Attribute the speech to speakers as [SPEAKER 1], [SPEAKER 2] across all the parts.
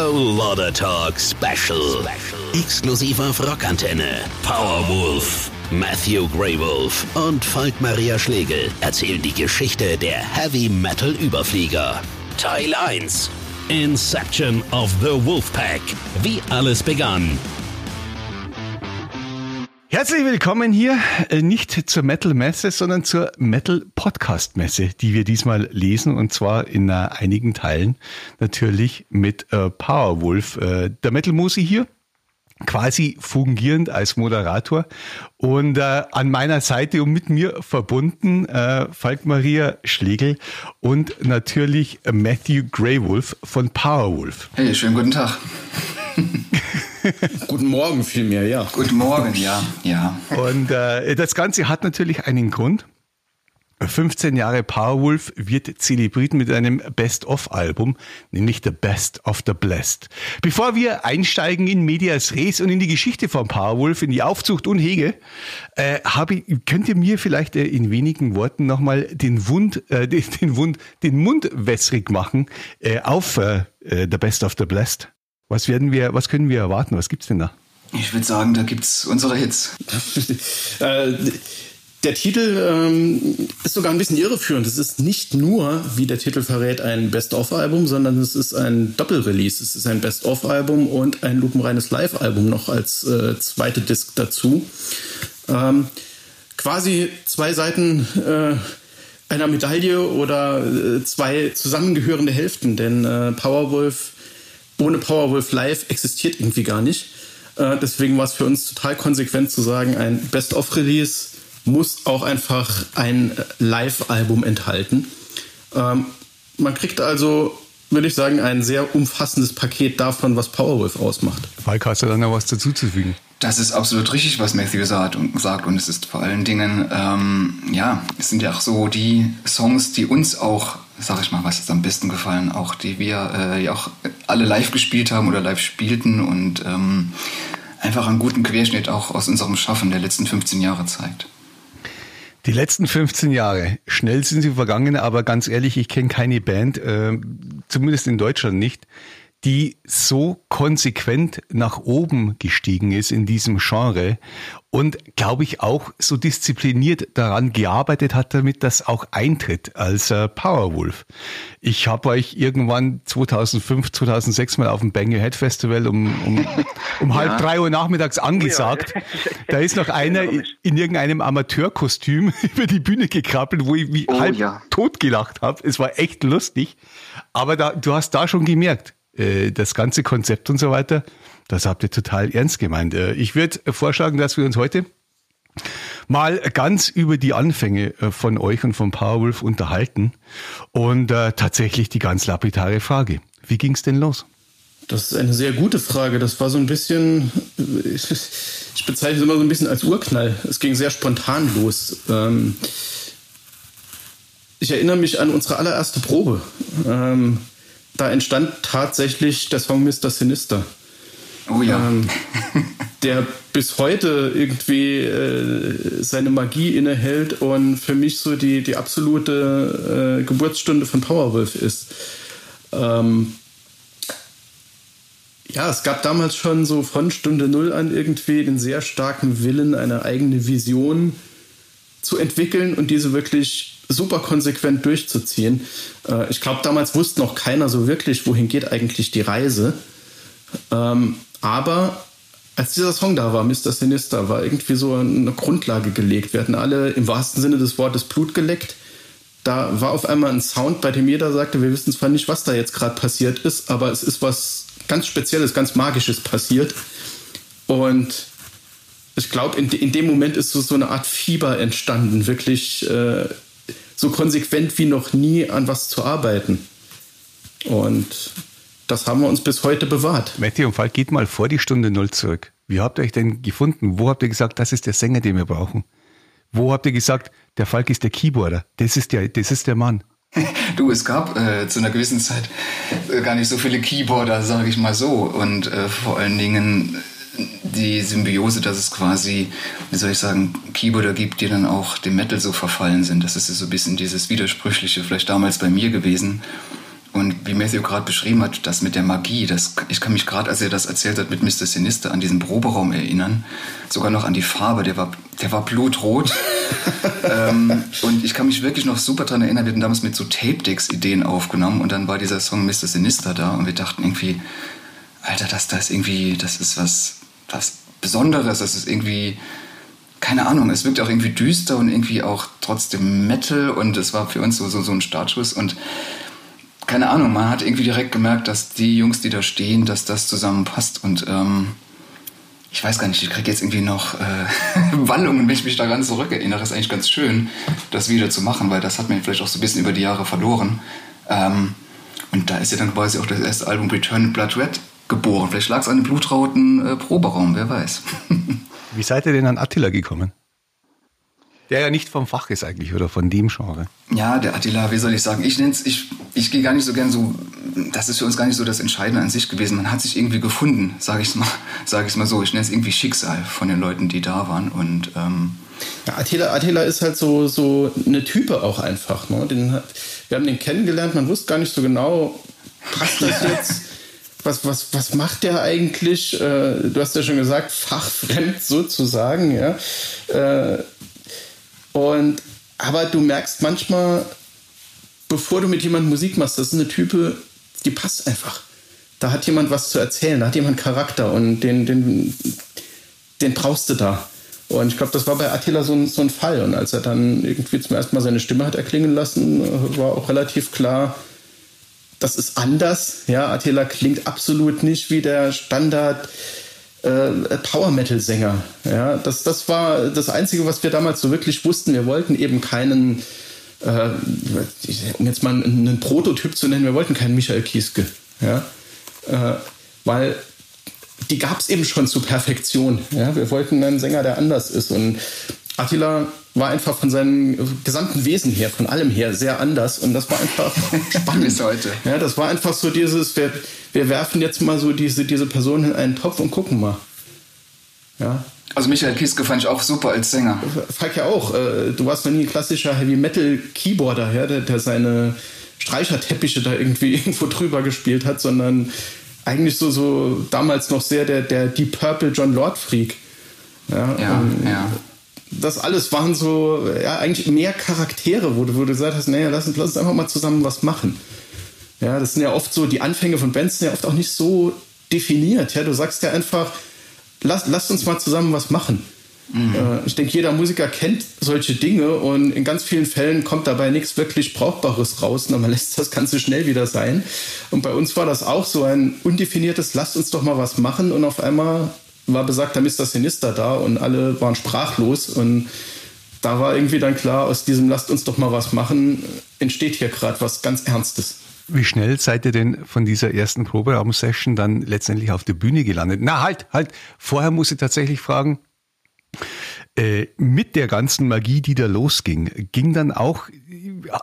[SPEAKER 1] A Lotta Talk Special. Exklusiv auf Rockantenne. Powerwolf. Matthew Greywolf und Falk Maria Schlegel erzählen die Geschichte der Heavy Metal Überflieger. Teil 1. Inception of the Wolfpack. Wie alles begann.
[SPEAKER 2] Herzlich willkommen hier, äh, nicht zur Metal Messe, sondern zur Metal Podcast Messe, die wir diesmal lesen und zwar in äh, einigen Teilen natürlich mit äh, Powerwolf, der Metal Musi hier quasi fungierend als Moderator und an meiner Seite und mit mir verbunden Falk Maria Schlegel und natürlich Matthew Greywolf von Powerwolf.
[SPEAKER 3] Hey, schönen guten Tag.
[SPEAKER 4] Guten Morgen vielmehr, ja.
[SPEAKER 3] Guten Morgen, ja, ja.
[SPEAKER 2] Und äh, das Ganze hat natürlich einen Grund. 15 Jahre Powerwolf wird zelebriert mit einem Best-of-Album, nämlich The Best of the Blessed. Bevor wir einsteigen in Medias Res und in die Geschichte von Powerwolf, in die Aufzucht und Hege, äh, habe, könnt ihr mir vielleicht äh, in wenigen Worten nochmal den Wund, äh, den, den Wund, den Mund wässrig machen äh, auf äh, äh, The Best of the Blessed? Was werden wir, was können wir erwarten? Was gibt's denn da?
[SPEAKER 3] Ich würde sagen, da gibt's unsere Hits.
[SPEAKER 4] äh, der Titel ähm, ist sogar ein bisschen irreführend. Es ist nicht nur, wie der Titel verrät, ein Best-of-Album, sondern es ist ein Doppelrelease. Es ist ein Best-of-Album und ein lupenreines Live-Album noch als äh, zweite Disc dazu. Ähm, quasi zwei Seiten äh, einer Medaille oder äh, zwei zusammengehörende Hälften, denn äh, Powerwolf ohne Powerwolf Live existiert irgendwie gar nicht. Äh, deswegen war es für uns total konsequent zu sagen, ein Best-of-Release muss auch einfach ein Live-Album enthalten. Ähm, man kriegt also, würde ich sagen, ein sehr umfassendes Paket davon, was Powerwolf ausmacht.
[SPEAKER 2] Falk, hast du da noch was dazuzufügen?
[SPEAKER 3] Das ist absolut richtig, was Matthew sagt und, sagt. und es ist vor allen Dingen, ähm, ja, es sind ja auch so die Songs, die uns auch sag ich mal, was ist am besten gefallen, auch die wir äh, ja auch alle live gespielt haben oder live spielten und ähm, einfach einen guten Querschnitt auch aus unserem Schaffen der letzten 15 Jahre zeigt.
[SPEAKER 2] Die letzten 15 Jahre, schnell sind sie vergangen, aber ganz ehrlich, ich kenne keine Band, äh, zumindest in Deutschland nicht, die so konsequent nach oben gestiegen ist in diesem Genre und glaube ich auch so diszipliniert daran gearbeitet hat, damit das auch eintritt als äh, Powerwolf. Ich habe euch irgendwann 2005, 2006 mal auf dem Bang Your Head Festival um, um, um ja. halb drei Uhr nachmittags angesagt. Da ist noch einer in irgendeinem Amateurkostüm über die Bühne gekrabbelt, wo ich wie oh, halb ja. tot gelacht habe. Es war echt lustig. Aber da, du hast da schon gemerkt, äh, das ganze Konzept und so weiter, das habt ihr total ernst gemeint. Äh, ich würde vorschlagen, dass wir uns heute mal ganz über die Anfänge äh, von euch und von Powerwolf unterhalten. Und äh, tatsächlich die ganz lapidare Frage. Wie ging es denn los?
[SPEAKER 4] Das ist eine sehr gute Frage. Das war so ein bisschen, ich bezeichne es immer so ein bisschen als Urknall. Es ging sehr spontan los. Ähm, ich erinnere mich an unsere allererste Probe. Ähm, da entstand tatsächlich der Song Mr. Sinister.
[SPEAKER 3] Oh ja. Ähm,
[SPEAKER 4] der bis heute irgendwie äh, seine Magie innehält und für mich so die, die absolute äh, Geburtsstunde von Powerwolf ist. Ähm, ja, es gab damals schon so von Stunde Null an irgendwie den sehr starken Willen, eine eigene Vision zu entwickeln und diese wirklich super konsequent durchzuziehen. Äh, ich glaube, damals wusste noch keiner so wirklich, wohin geht eigentlich die Reise. Ähm, aber als dieser Song da war, Mr. Sinister, war irgendwie so eine Grundlage gelegt. Wir hatten alle im wahrsten Sinne des Wortes Blut geleckt. Da war auf einmal ein Sound, bei dem jeder sagte, wir wissen zwar nicht, was da jetzt gerade passiert ist, aber es ist was ganz Spezielles, ganz Magisches passiert. Und ich glaube, in, in, dem Moment ist so, so eine Art Fieber entstanden, wirklich äh, so konsequent wie noch nie an was zu arbeiten. Und das haben wir uns bis heute bewahrt.
[SPEAKER 2] Matti und Falk, geht mal vor die Stunde Null zurück. Wie habt ihr euch denn gefunden? Wo habt ihr gesagt, das ist der Sänger, den wir brauchen? Wo habt ihr gesagt, der Falk ist der Keyboarder? Das ist der, das ist der Mann.
[SPEAKER 3] Du, es gab äh, zu einer gewissen Zeit äh, gar nicht so viele Keyboarder, sage ich mal so. Und äh, vor allen Dingen die Symbiose, dass es quasi, wie soll ich sagen, Keyboarder gibt, die dann auch dem Metal so verfallen sind. Das ist so ein bisschen dieses Widersprüchliche, vielleicht damals bei mir gewesen. Und wie Matthew gerade beschrieben hat, das mit der Magie, das, ich kann mich gerade, als er das erzählt hat mit Mr. Sinister, an diesen Proberaum erinnern. Sogar noch an die Farbe, der war, der war blutrot. ähm, und ich kann mich wirklich noch super daran erinnern, wir hatten damals mit so Tape-Decks-Ideen aufgenommen und dann war dieser Song Mr. Sinister da und wir dachten irgendwie, Alter, das, das ist irgendwie, das ist was, was Besonderes, das ist irgendwie, keine Ahnung, es wirkt auch irgendwie düster und irgendwie auch trotzdem Metal und es war für uns so, so, so ein Startschuss und keine Ahnung, man hat irgendwie direkt gemerkt, dass die Jungs, die da stehen, dass das zusammenpasst und ähm, ich weiß gar nicht, ich kriege jetzt irgendwie noch äh, Wallungen, wenn ich mich daran zurückerinnere. Ist eigentlich ganz schön, das wieder zu machen, weil das hat mir vielleicht auch so ein bisschen über die Jahre verloren. Ähm, und da ist ja dann quasi auch das erste Album Return Blood Red geboren. Vielleicht lag es an dem blutrauten äh, Proberaum, wer weiß.
[SPEAKER 2] Wie seid ihr denn an Attila gekommen? Der ja nicht vom Fach ist eigentlich oder von dem Genre.
[SPEAKER 3] Ja, der Attila, wie soll ich sagen, ich nenn's, ich, ich gehe gar nicht so gern so, das ist für uns gar nicht so das Entscheidende an sich gewesen. Man hat sich irgendwie gefunden, sage ich mal, sage ich mal so. Ich nenne es irgendwie Schicksal von den Leuten, die da waren und ähm,
[SPEAKER 4] ja, Attila, Attila ist halt so, so eine Type auch einfach. Ne? Den wir haben den kennengelernt, man wusste gar nicht so genau, passt das jetzt? Was, was, was macht der eigentlich? Äh, du hast ja schon gesagt, fachfremd sozusagen, ja. Äh, und, aber du merkst manchmal, bevor du mit jemandem Musik machst, das ist eine Type, die passt einfach. Da hat jemand was zu erzählen, da hat jemand Charakter und den, den, den brauchst du da. Und ich glaube, das war bei Attila so ein, so ein Fall. Und als er dann irgendwie zum ersten Mal seine Stimme hat erklingen lassen, war auch relativ klar, das ist anders. Ja, Attila klingt absolut nicht wie der Standard äh, Power Metal Sänger. Ja, das, das war das Einzige, was wir damals so wirklich wussten. Wir wollten eben keinen, äh, um jetzt mal einen, Prototyp zu nennen, wir wollten keinen Michael Kieske. Ja, äh, weil die gab es eben schon zur Perfektion. Ja, wir wollten einen Sänger, der anders ist. Und Attila war einfach von seinem gesamten Wesen her, von allem her sehr anders und das war einfach spannend. Bis heute. Ja, das war einfach so dieses, wir, wir werfen jetzt mal so diese, diese Person in einen Topf und gucken mal. Ja.
[SPEAKER 3] Also Michael Kieske fand ich auch super als Sänger.
[SPEAKER 4] Falk ja auch. Äh, du warst noch nie ein klassischer Heavy Metal Keyboarder, ja, der, der seine Streicherteppiche da irgendwie irgendwo drüber gespielt hat, sondern eigentlich so, so damals noch sehr der, der Deep Purple John Lord Freak. Ja,
[SPEAKER 3] ja, ja
[SPEAKER 4] das alles waren so, ja, eigentlich mehr Charaktere, wo du, wo du gesagt hast, naja, lass uns, lass uns einfach mal zusammen was machen. Ja, das sind ja oft so, die Anfänge von Bands sind ja oft auch nicht so definiert. Ja, du sagst ja einfach, lass, lass uns mal zusammen was machen. Mhm. Äh, ich denke, jeder Musiker kennt solche Dinge und in ganz vielen Fällen kommt dabei nichts wirklich Brauchbares raus und man lässt das Ganze schnell wieder sein. Und bei uns war das auch so ein undefiniertes, lasst uns doch mal was machen und auf einmal war besagter Mr. Sinister da und alle waren sprachlos und da war irgendwie dann klar, aus diesem lasst uns doch mal was machen, entsteht hier gerade was ganz Ernstes.
[SPEAKER 2] Wie schnell seid ihr denn von dieser ersten Proberaum-Session dann letztendlich auf der Bühne gelandet? Na halt, halt, vorher muss ich tatsächlich fragen, äh, mit der ganzen Magie, die da losging, ging dann auch,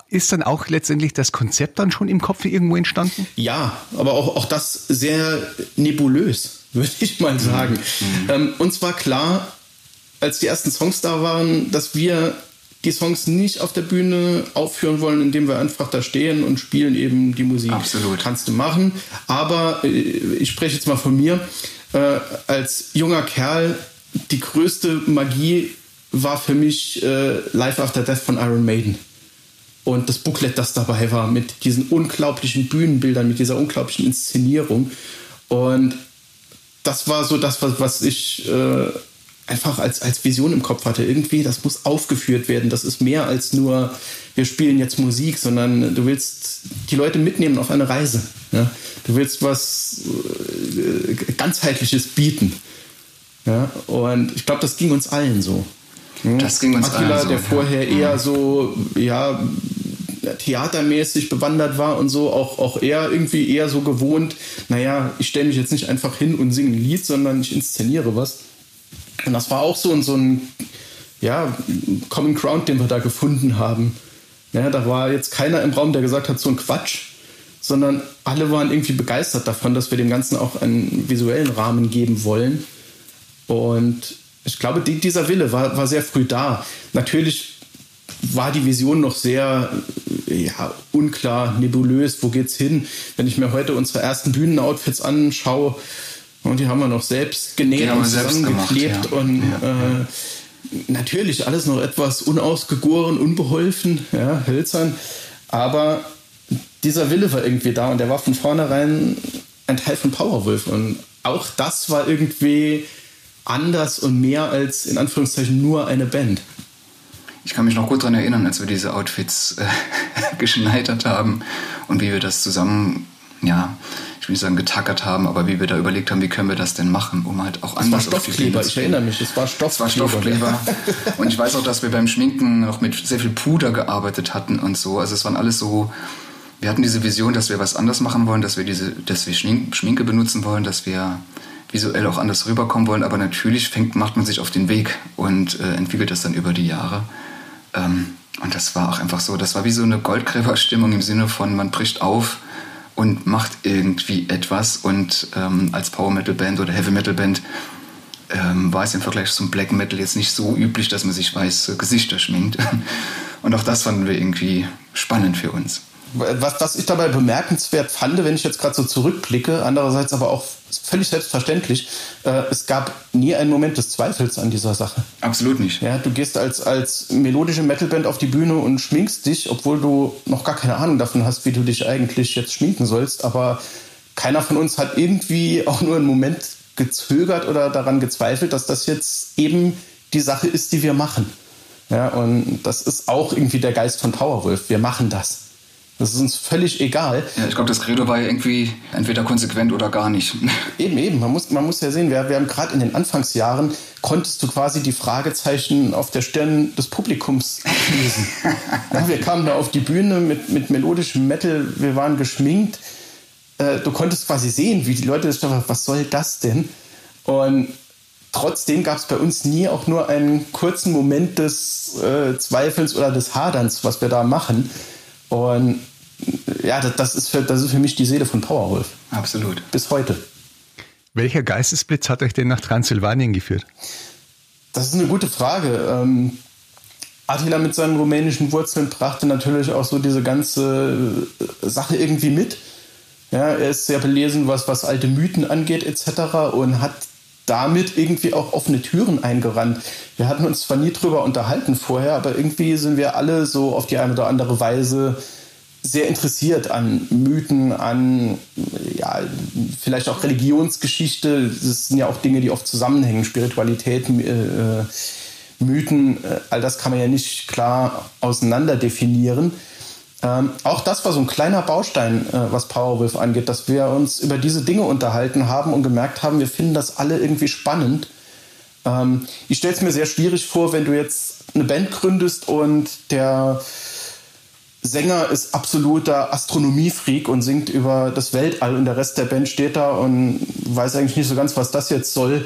[SPEAKER 2] ist dann auch letztendlich das Konzept dann schon im Kopf irgendwo entstanden?
[SPEAKER 4] Ja, aber auch, auch das sehr nebulös würde ich mal sagen. Mhm. Ähm, uns war klar, als die ersten Songs da waren, dass wir die Songs nicht auf der Bühne aufführen wollen, indem wir einfach da stehen und spielen eben die Musik.
[SPEAKER 3] Absolut.
[SPEAKER 4] Kannst du machen. Aber äh, ich spreche jetzt mal von mir. Äh, als junger Kerl, die größte Magie war für mich äh, Live After Death von Iron Maiden. Und das Booklet, das dabei war, mit diesen unglaublichen Bühnenbildern, mit dieser unglaublichen Inszenierung. Und das war so das, was, was ich äh, einfach als, als Vision im Kopf hatte. Irgendwie, das muss aufgeführt werden. Das ist mehr als nur, wir spielen jetzt Musik, sondern du willst die Leute mitnehmen auf eine Reise. Ja? Du willst was äh, ganzheitliches bieten. Ja? Und ich glaube, das ging uns allen so.
[SPEAKER 3] Das ging uns
[SPEAKER 4] Attila,
[SPEAKER 3] allen so.
[SPEAKER 4] der vorher ja. eher so, ja, theatermäßig bewandert war und so, auch, auch er irgendwie eher so gewohnt, naja, ich stelle mich jetzt nicht einfach hin und singe ein Lied, sondern ich inszeniere was. Und das war auch so, so ein ja, Common Ground, den wir da gefunden haben. Ja, da war jetzt keiner im Raum, der gesagt hat, so ein Quatsch, sondern alle waren irgendwie begeistert davon, dass wir dem Ganzen auch einen visuellen Rahmen geben wollen. Und ich glaube, die, dieser Wille war, war sehr früh da. Natürlich war die Vision noch sehr ja, unklar, nebulös, wo geht's hin? Wenn ich mir heute unsere ersten Bühnenoutfits anschaue, und die haben wir noch selbst genäht und zusammengeklebt ja. und ja, äh, natürlich alles noch etwas unausgegoren, unbeholfen, ja, hölzern, aber dieser Wille war irgendwie da und der war von vornherein ein Teil von Powerwolf und auch das war irgendwie anders und mehr als in Anführungszeichen nur eine Band.
[SPEAKER 3] Ich kann mich noch gut daran erinnern, als wir diese Outfits äh, geschneidert haben und wie wir das zusammen, ja, ich will nicht sagen getackert haben, aber wie wir da überlegt haben, wie können wir das denn machen, um halt auch anders
[SPEAKER 4] es war Stoffkleber, ich erinnere mich, es war Stoffkleber. Es war Stoffkleber.
[SPEAKER 3] und ich weiß auch, dass wir beim Schminken noch mit sehr viel Puder gearbeitet hatten und so. Also es waren alles so, wir hatten diese Vision, dass wir was anders machen wollen, dass wir diese, dass wir Schminke benutzen wollen, dass wir visuell auch anders rüberkommen wollen, aber natürlich fängt, macht man sich auf den Weg und äh, entwickelt das dann über die Jahre. Ähm, und das war auch einfach so, das war wie so eine Goldgräberstimmung im Sinne von, man bricht auf und macht irgendwie etwas. Und ähm, als Power Metal Band oder Heavy Metal Band ähm, war es im Vergleich zum Black Metal jetzt nicht so üblich, dass man sich weiße Gesichter schminkt. Und auch das fanden wir irgendwie spannend für uns.
[SPEAKER 4] Was, was ich dabei bemerkenswert fand, wenn ich jetzt gerade so zurückblicke, andererseits aber auch völlig selbstverständlich, äh, es gab nie einen Moment des Zweifels an dieser Sache.
[SPEAKER 3] Absolut nicht.
[SPEAKER 4] Ja, du gehst als, als melodische Metalband auf die Bühne und schminkst dich, obwohl du noch gar keine Ahnung davon hast, wie du dich eigentlich jetzt schminken sollst, aber keiner von uns hat irgendwie auch nur einen Moment gezögert oder daran gezweifelt, dass das jetzt eben die Sache ist, die wir machen. Ja, und das ist auch irgendwie der Geist von Powerwolf. Wir machen das. Das ist uns völlig egal.
[SPEAKER 3] Ja, ich glaube, das Credo war ja irgendwie entweder konsequent oder gar nicht.
[SPEAKER 4] Eben, eben. Man muss, man muss ja sehen, wir, wir haben gerade in den Anfangsjahren, konntest du quasi die Fragezeichen auf der Stirn des Publikums lesen. ja, wir kamen da auf die Bühne mit, mit melodischem Metal, wir waren geschminkt. Äh, du konntest quasi sehen, wie die Leute das dachten, was soll das denn? Und trotzdem gab es bei uns nie auch nur einen kurzen Moment des äh, Zweifelns oder des Haderns, was wir da machen. Und ja, das ist, für, das ist für mich die Seele von Powerwolf.
[SPEAKER 3] Absolut.
[SPEAKER 4] Bis heute.
[SPEAKER 2] Welcher Geistesblitz hat euch denn nach Transsilvanien geführt?
[SPEAKER 4] Das ist eine gute Frage. Ähm, Attila mit seinen rumänischen Wurzeln brachte natürlich auch so diese ganze äh, Sache irgendwie mit. Ja, er ist sehr belesen, was, was alte Mythen angeht, etc. und hat damit irgendwie auch offene Türen eingerannt. Wir hatten uns zwar nie drüber unterhalten vorher, aber irgendwie sind wir alle so auf die eine oder andere Weise sehr interessiert an Mythen, an ja, vielleicht auch Religionsgeschichte. Das sind ja auch Dinge, die oft zusammenhängen, Spiritualität, äh, Mythen, äh, all das kann man ja nicht klar auseinander definieren. Ähm, auch das war so ein kleiner Baustein, äh, was Powerwolf angeht, dass wir uns über diese Dinge unterhalten haben und gemerkt haben, wir finden das alle irgendwie spannend. Ähm, ich stelle es mir sehr schwierig vor, wenn du jetzt eine Band gründest und der Sänger ist absoluter Astronomiefreak und singt über das Weltall und der Rest der Band steht da und weiß eigentlich nicht so ganz, was das jetzt soll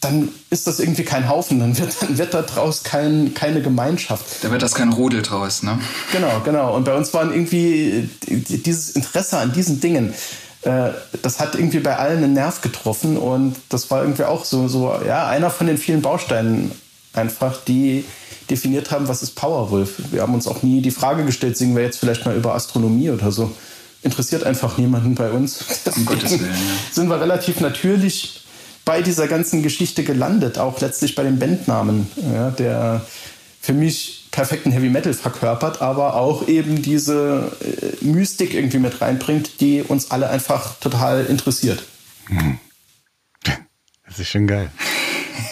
[SPEAKER 4] dann ist das irgendwie kein Haufen, dann wird, dann wird da draus kein, keine Gemeinschaft.
[SPEAKER 3] Da wird das kein Rudel draus, ne?
[SPEAKER 4] Genau, genau. Und bei uns waren irgendwie dieses Interesse an diesen Dingen, äh, das hat irgendwie bei allen einen Nerv getroffen und das war irgendwie auch so, so, ja, einer von den vielen Bausteinen einfach, die definiert haben, was ist Powerwolf. Wir haben uns auch nie die Frage gestellt, singen wir jetzt vielleicht mal über Astronomie oder so. Interessiert einfach niemanden bei uns.
[SPEAKER 3] um Gottes Willen, ja.
[SPEAKER 4] Sind wir relativ natürlich bei dieser ganzen Geschichte gelandet, auch letztlich bei dem Bandnamen, ja, der für mich perfekten Heavy Metal verkörpert, aber auch eben diese äh, Mystik irgendwie mit reinbringt, die uns alle einfach total interessiert.
[SPEAKER 2] Hm. Das ist schon geil.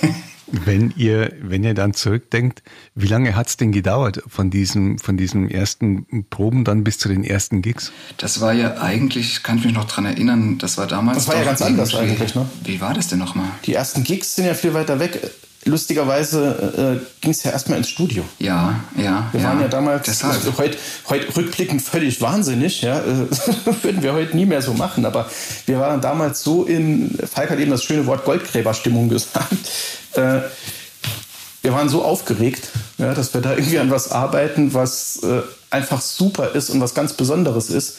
[SPEAKER 2] Wenn ihr, wenn ihr dann zurückdenkt, wie lange hat es denn gedauert von diesem, von diesem ersten Proben dann bis zu den ersten Gigs?
[SPEAKER 3] Das war ja eigentlich, kann ich mich noch dran erinnern, das war damals.
[SPEAKER 4] Das war ja ganz anders eigentlich, ne?
[SPEAKER 3] Wie war das denn nochmal?
[SPEAKER 4] Die ersten Gigs sind ja viel weiter weg lustigerweise äh, ging es ja erstmal ins Studio.
[SPEAKER 3] Ja, ja.
[SPEAKER 4] Wir
[SPEAKER 3] ja,
[SPEAKER 4] waren ja damals heute, heute rückblickend völlig wahnsinnig, ja. würden wir heute nie mehr so machen. Aber wir waren damals so in, Falk hat eben das schöne Wort Goldgräberstimmung gesagt. Äh, wir waren so aufgeregt, ja, dass wir da irgendwie an was arbeiten, was äh, einfach super ist und was ganz Besonderes ist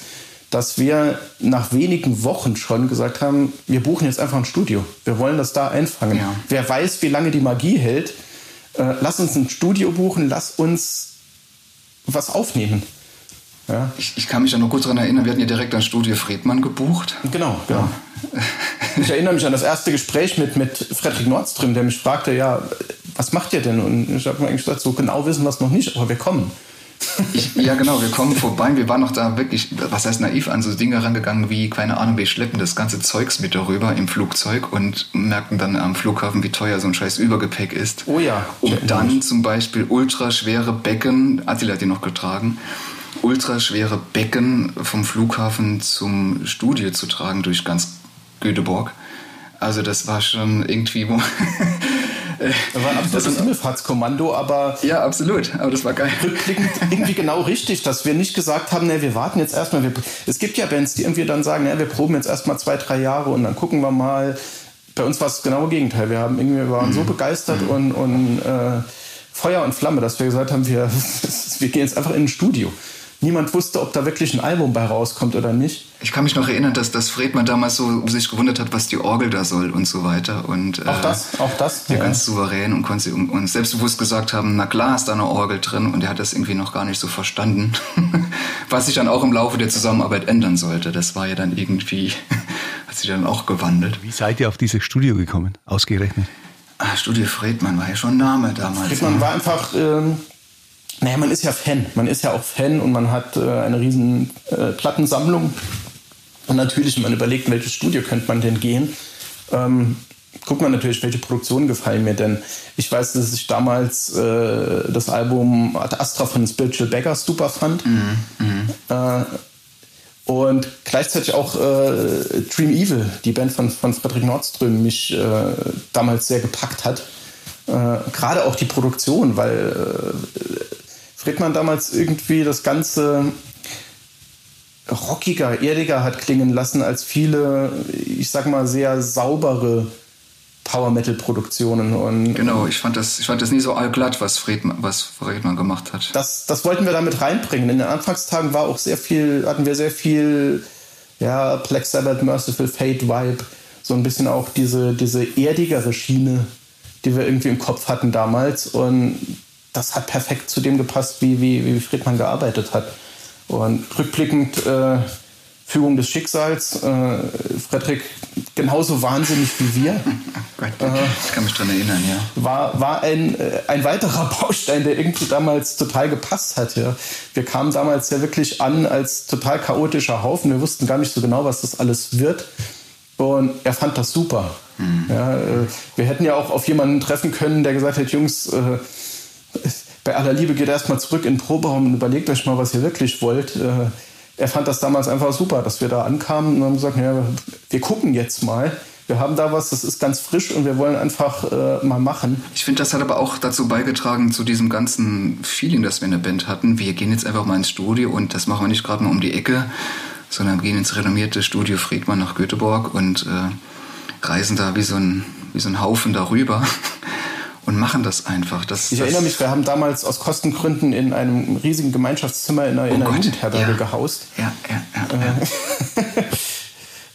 [SPEAKER 4] dass wir nach wenigen Wochen schon gesagt haben, wir buchen jetzt einfach ein Studio. Wir wollen das da einfangen. Ja. Wer weiß, wie lange die Magie hält, äh, lass uns ein Studio buchen, lass uns was aufnehmen.
[SPEAKER 3] Ja. Ich, ich, kann mich ja noch gut daran erinnern, wir hatten ja direkt an Studio Friedmann gebucht.
[SPEAKER 4] Genau, genau. Ja. Ich erinnere mich an das erste Gespräch mit, mit Frederik Nordström, der mich fragte, ja, was macht ihr denn? Und ich habe mir eigentlich gesagt, so genau wissen wir es noch nicht, aber wir kommen.
[SPEAKER 3] Ich, ja, genau, wir kommen vorbei. Wir waren noch da wirklich, was heißt naiv, an so Dinge rangegangen wie, keine Ahnung, wir schleppen das ganze Zeugs mit darüber im Flugzeug und merken dann am Flughafen, wie teuer so ein scheiß Übergepäck ist.
[SPEAKER 4] Oh ja.
[SPEAKER 3] Um dann zum Beispiel ultraschwere Becken, Attila hat die noch getragen, ultraschwere Becken vom Flughafen zum Studio zu tragen durch ganz Göteborg. Also das war schon irgendwie,
[SPEAKER 4] das war ein absolutes Himmelfahrtskommando, aber.
[SPEAKER 3] Ja, absolut. Aber das war geil.
[SPEAKER 4] Rückblickend irgendwie genau richtig, dass wir nicht gesagt haben, ne, wir warten jetzt erstmal. Wir, es gibt ja Bands, die irgendwie dann sagen, ne, wir proben jetzt erstmal zwei, drei Jahre und dann gucken wir mal. Bei uns war es genau das Gegenteil. Wir, haben irgendwie, wir waren mhm. so begeistert mhm. und, und äh, Feuer und Flamme, dass wir gesagt haben, wir, wir gehen jetzt einfach in ein Studio niemand wusste, ob da wirklich ein Album bei rauskommt oder nicht.
[SPEAKER 3] Ich kann mich noch erinnern, dass, dass Fredmann damals so sich gewundert hat, was die Orgel da soll und so weiter. Und,
[SPEAKER 4] auch äh, das, auch das.
[SPEAKER 3] Ja, ganz souverän und, und, und selbstbewusst gesagt haben, na klar ist da eine Orgel drin und er hat das irgendwie noch gar nicht so verstanden. was sich dann auch im Laufe der Zusammenarbeit ändern sollte. Das war ja dann irgendwie, hat sich dann auch gewandelt.
[SPEAKER 2] Wie seid ihr auf dieses Studio gekommen, ausgerechnet?
[SPEAKER 3] Ah, Studio Fredmann war ja schon ein Name damals.
[SPEAKER 4] Fredmann war einfach... Ähm naja, man ist ja Fan. Man ist ja auch Fan und man hat äh, eine riesen äh, Plattensammlung. Und natürlich, wenn man überlegt, in welches Studio könnte man denn gehen, ähm, guckt man natürlich, welche Produktionen gefallen mir denn. Ich weiß, dass ich damals äh, das Album Ad Astra von Spiritual Beggar super fand. Mhm, mh. äh, und gleichzeitig auch äh, Dream Evil, die Band von, von Frederik Nordström, mich äh, damals sehr gepackt hat. Äh, Gerade auch die Produktion, weil Friedmann damals irgendwie das Ganze rockiger, erdiger hat klingen lassen als viele, ich sag mal, sehr saubere Power Metal Produktionen. Und,
[SPEAKER 3] genau, ich fand das, ich fand das nie so allglatt, was Friedmann, was Friedmann gemacht hat.
[SPEAKER 4] Das, das wollten wir damit reinbringen. In den Anfangstagen war auch sehr viel, hatten wir sehr viel, ja, Black Sabbath, Merciful Fate Vibe, so ein bisschen auch diese, diese erdigere Schiene, die wir irgendwie im Kopf hatten damals. Und das hat perfekt zu dem gepasst, wie, wie, wie Friedmann gearbeitet hat. Und rückblickend äh, Fügung des Schicksals, äh, Frederik genauso wahnsinnig wie wir.
[SPEAKER 3] Gott, äh, ich kann mich daran erinnern, ja.
[SPEAKER 4] War, war ein, äh, ein weiterer Baustein, der irgendwie damals total gepasst hat. Ja. Wir kamen damals ja wirklich an als total chaotischer Haufen. Wir wussten gar nicht so genau, was das alles wird. Und er fand das super. Mhm. Ja, äh, wir hätten ja auch auf jemanden treffen können, der gesagt hat, Jungs, äh, bei aller Liebe geht erstmal zurück in den Proberaum und überlegt euch mal, was ihr wirklich wollt. Äh, er fand das damals einfach super, dass wir da ankamen und haben gesagt, ja, wir gucken jetzt mal. Wir haben da was, das ist ganz frisch und wir wollen einfach äh, mal machen.
[SPEAKER 3] Ich finde, das hat aber auch dazu beigetragen, zu diesem ganzen Feeling, das wir in der Band hatten. Wir gehen jetzt einfach mal ins Studio und das machen wir nicht gerade mal um die Ecke, sondern gehen ins renommierte Studio Friedmann nach Göteborg und äh, reisen da wie so ein, wie so ein Haufen darüber und machen das einfach. Das,
[SPEAKER 4] ich
[SPEAKER 3] das
[SPEAKER 4] erinnere mich, wir haben damals aus Kostengründen in einem riesigen Gemeinschaftszimmer in einer, oh in einer Jugendherberge ja. gehaust.
[SPEAKER 3] Ja, ja, ja. ja.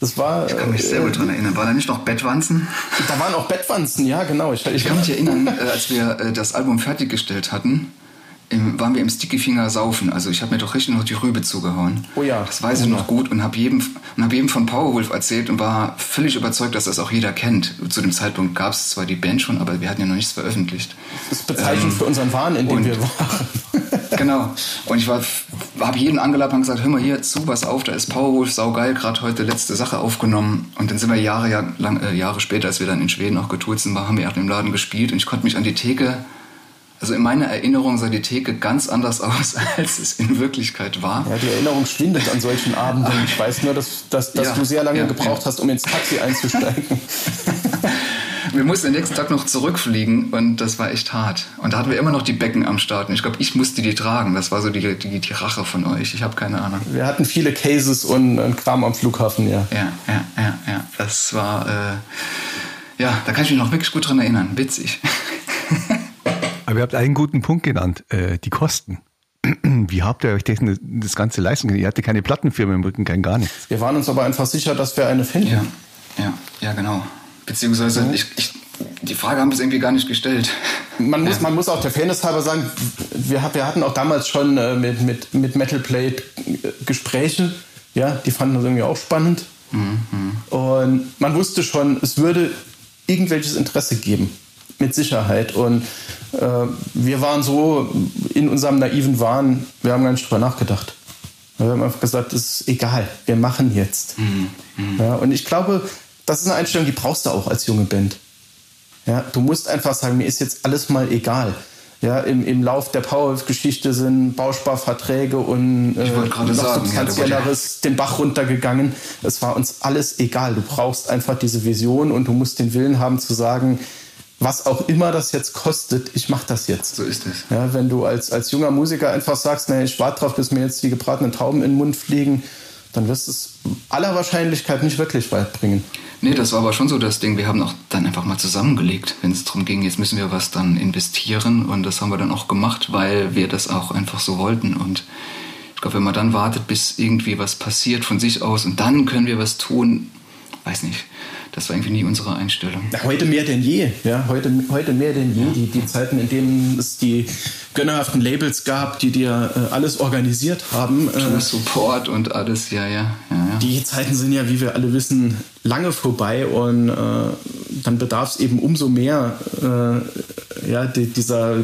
[SPEAKER 4] Das war,
[SPEAKER 3] ich kann mich sehr gut äh, daran erinnern. War da nicht noch Bettwanzen?
[SPEAKER 4] Da waren auch Bettwanzen, ja, genau.
[SPEAKER 3] Ich, ich, ich kann mich erinnern, äh, als wir äh, das Album fertiggestellt hatten, im, waren wir im Sticky Finger saufen. Also ich habe mir doch richtig noch die Rübe zugehauen.
[SPEAKER 4] Oh ja.
[SPEAKER 3] Das weiß oh ich noch gut und habe jedem, hab jedem von Powerwolf erzählt und war völlig überzeugt, dass das auch jeder kennt. Zu dem Zeitpunkt gab es zwar die Band schon, aber wir hatten ja noch nichts veröffentlicht.
[SPEAKER 4] Das ist bezeichnend ähm, für unseren Wahn, in dem wir waren.
[SPEAKER 3] genau. Und ich war, habe jeden angeladen und gesagt, hör mal hier zu, was auf, da ist Powerwolf, saugeil, gerade heute letzte Sache aufgenommen. Und dann sind wir Jahre, lang, äh, Jahre später, als wir dann in Schweden auch getourt sind, haben wir auch im Laden gespielt und ich konnte mich an die Theke also in meiner Erinnerung sah die Theke ganz anders aus, als es in Wirklichkeit war.
[SPEAKER 4] Ja, die Erinnerung schwindet an solchen Abenden. Ich weiß nur, dass, dass, dass ja, du sehr lange ja, gebraucht ja. hast, um ins Taxi einzusteigen.
[SPEAKER 3] wir mussten den nächsten Tag noch zurückfliegen und das war echt hart. Und da hatten wir immer noch die Becken am Start. Und ich glaube, ich musste die tragen. Das war so die, die, die Rache von euch. Ich habe keine Ahnung.
[SPEAKER 4] Wir hatten viele Cases und, und Kram am Flughafen, ja.
[SPEAKER 3] Ja, ja, ja, ja. Das war, äh, ja, da kann ich mich noch wirklich gut dran erinnern. Witzig.
[SPEAKER 2] Aber ihr habt einen guten Punkt genannt, äh, die Kosten. Wie habt ihr euch das, das Ganze leisten können? Ihr hattet keine Plattenfirma im Rücken, kein gar nichts.
[SPEAKER 4] Wir waren uns aber einfach sicher, dass wir eine finden.
[SPEAKER 3] Ja, ja, ja genau. Beziehungsweise, ich, ich, die Frage haben wir irgendwie gar nicht gestellt.
[SPEAKER 4] Man muss, ja. man muss auch der Fairness halber sagen, wir, wir hatten auch damals schon äh, mit, mit, mit Metal Blade äh, Gespräche. Ja, die fanden das irgendwie auch spannend. Mhm. Und man wusste schon, es würde irgendwelches Interesse geben. Mit Sicherheit. Und äh, wir waren so in unserem naiven Wahn, wir haben gar nicht drüber nachgedacht. Wir haben einfach gesagt, es ist egal, wir machen jetzt. Mhm. Mhm. Ja, und ich glaube, das ist eine Einstellung, die brauchst du auch als junge Band. Ja, du musst einfach sagen, mir ist jetzt alles mal egal. Ja, im, im Lauf der Powerwolf-Geschichte sind Bausparverträge und
[SPEAKER 3] äh, noch sagen,
[SPEAKER 4] substanzielleres ja, den Bach runtergegangen. Es war uns alles egal. Du brauchst einfach diese Vision und du musst den Willen haben zu sagen, was auch immer das jetzt kostet, ich mache das jetzt.
[SPEAKER 3] So ist es.
[SPEAKER 4] Ja, wenn du als, als junger Musiker einfach sagst, nee, ich warte drauf, bis mir jetzt die gebratenen Tauben in den Mund fliegen, dann wirst du es aller Wahrscheinlichkeit nicht wirklich weit bringen.
[SPEAKER 3] Nee, das war aber schon so das Ding. Wir haben auch dann einfach mal zusammengelegt, wenn es darum ging, jetzt müssen wir was dann investieren. Und das haben wir dann auch gemacht, weil wir das auch einfach so wollten. Und ich glaube, wenn man dann wartet, bis irgendwie was passiert von sich aus und dann können wir was tun, weiß nicht das war irgendwie nie unsere Einstellung.
[SPEAKER 4] Heute mehr denn je, ja, heute, heute mehr denn je. Die, die Zeiten, in denen es die gönnerhaften Labels gab, die dir äh, alles organisiert haben.
[SPEAKER 3] Äh, Support und alles, ja, ja, ja, ja,
[SPEAKER 4] Die Zeiten sind ja, wie wir alle wissen, lange vorbei und äh, dann bedarf es eben umso mehr äh, ja, die, dieser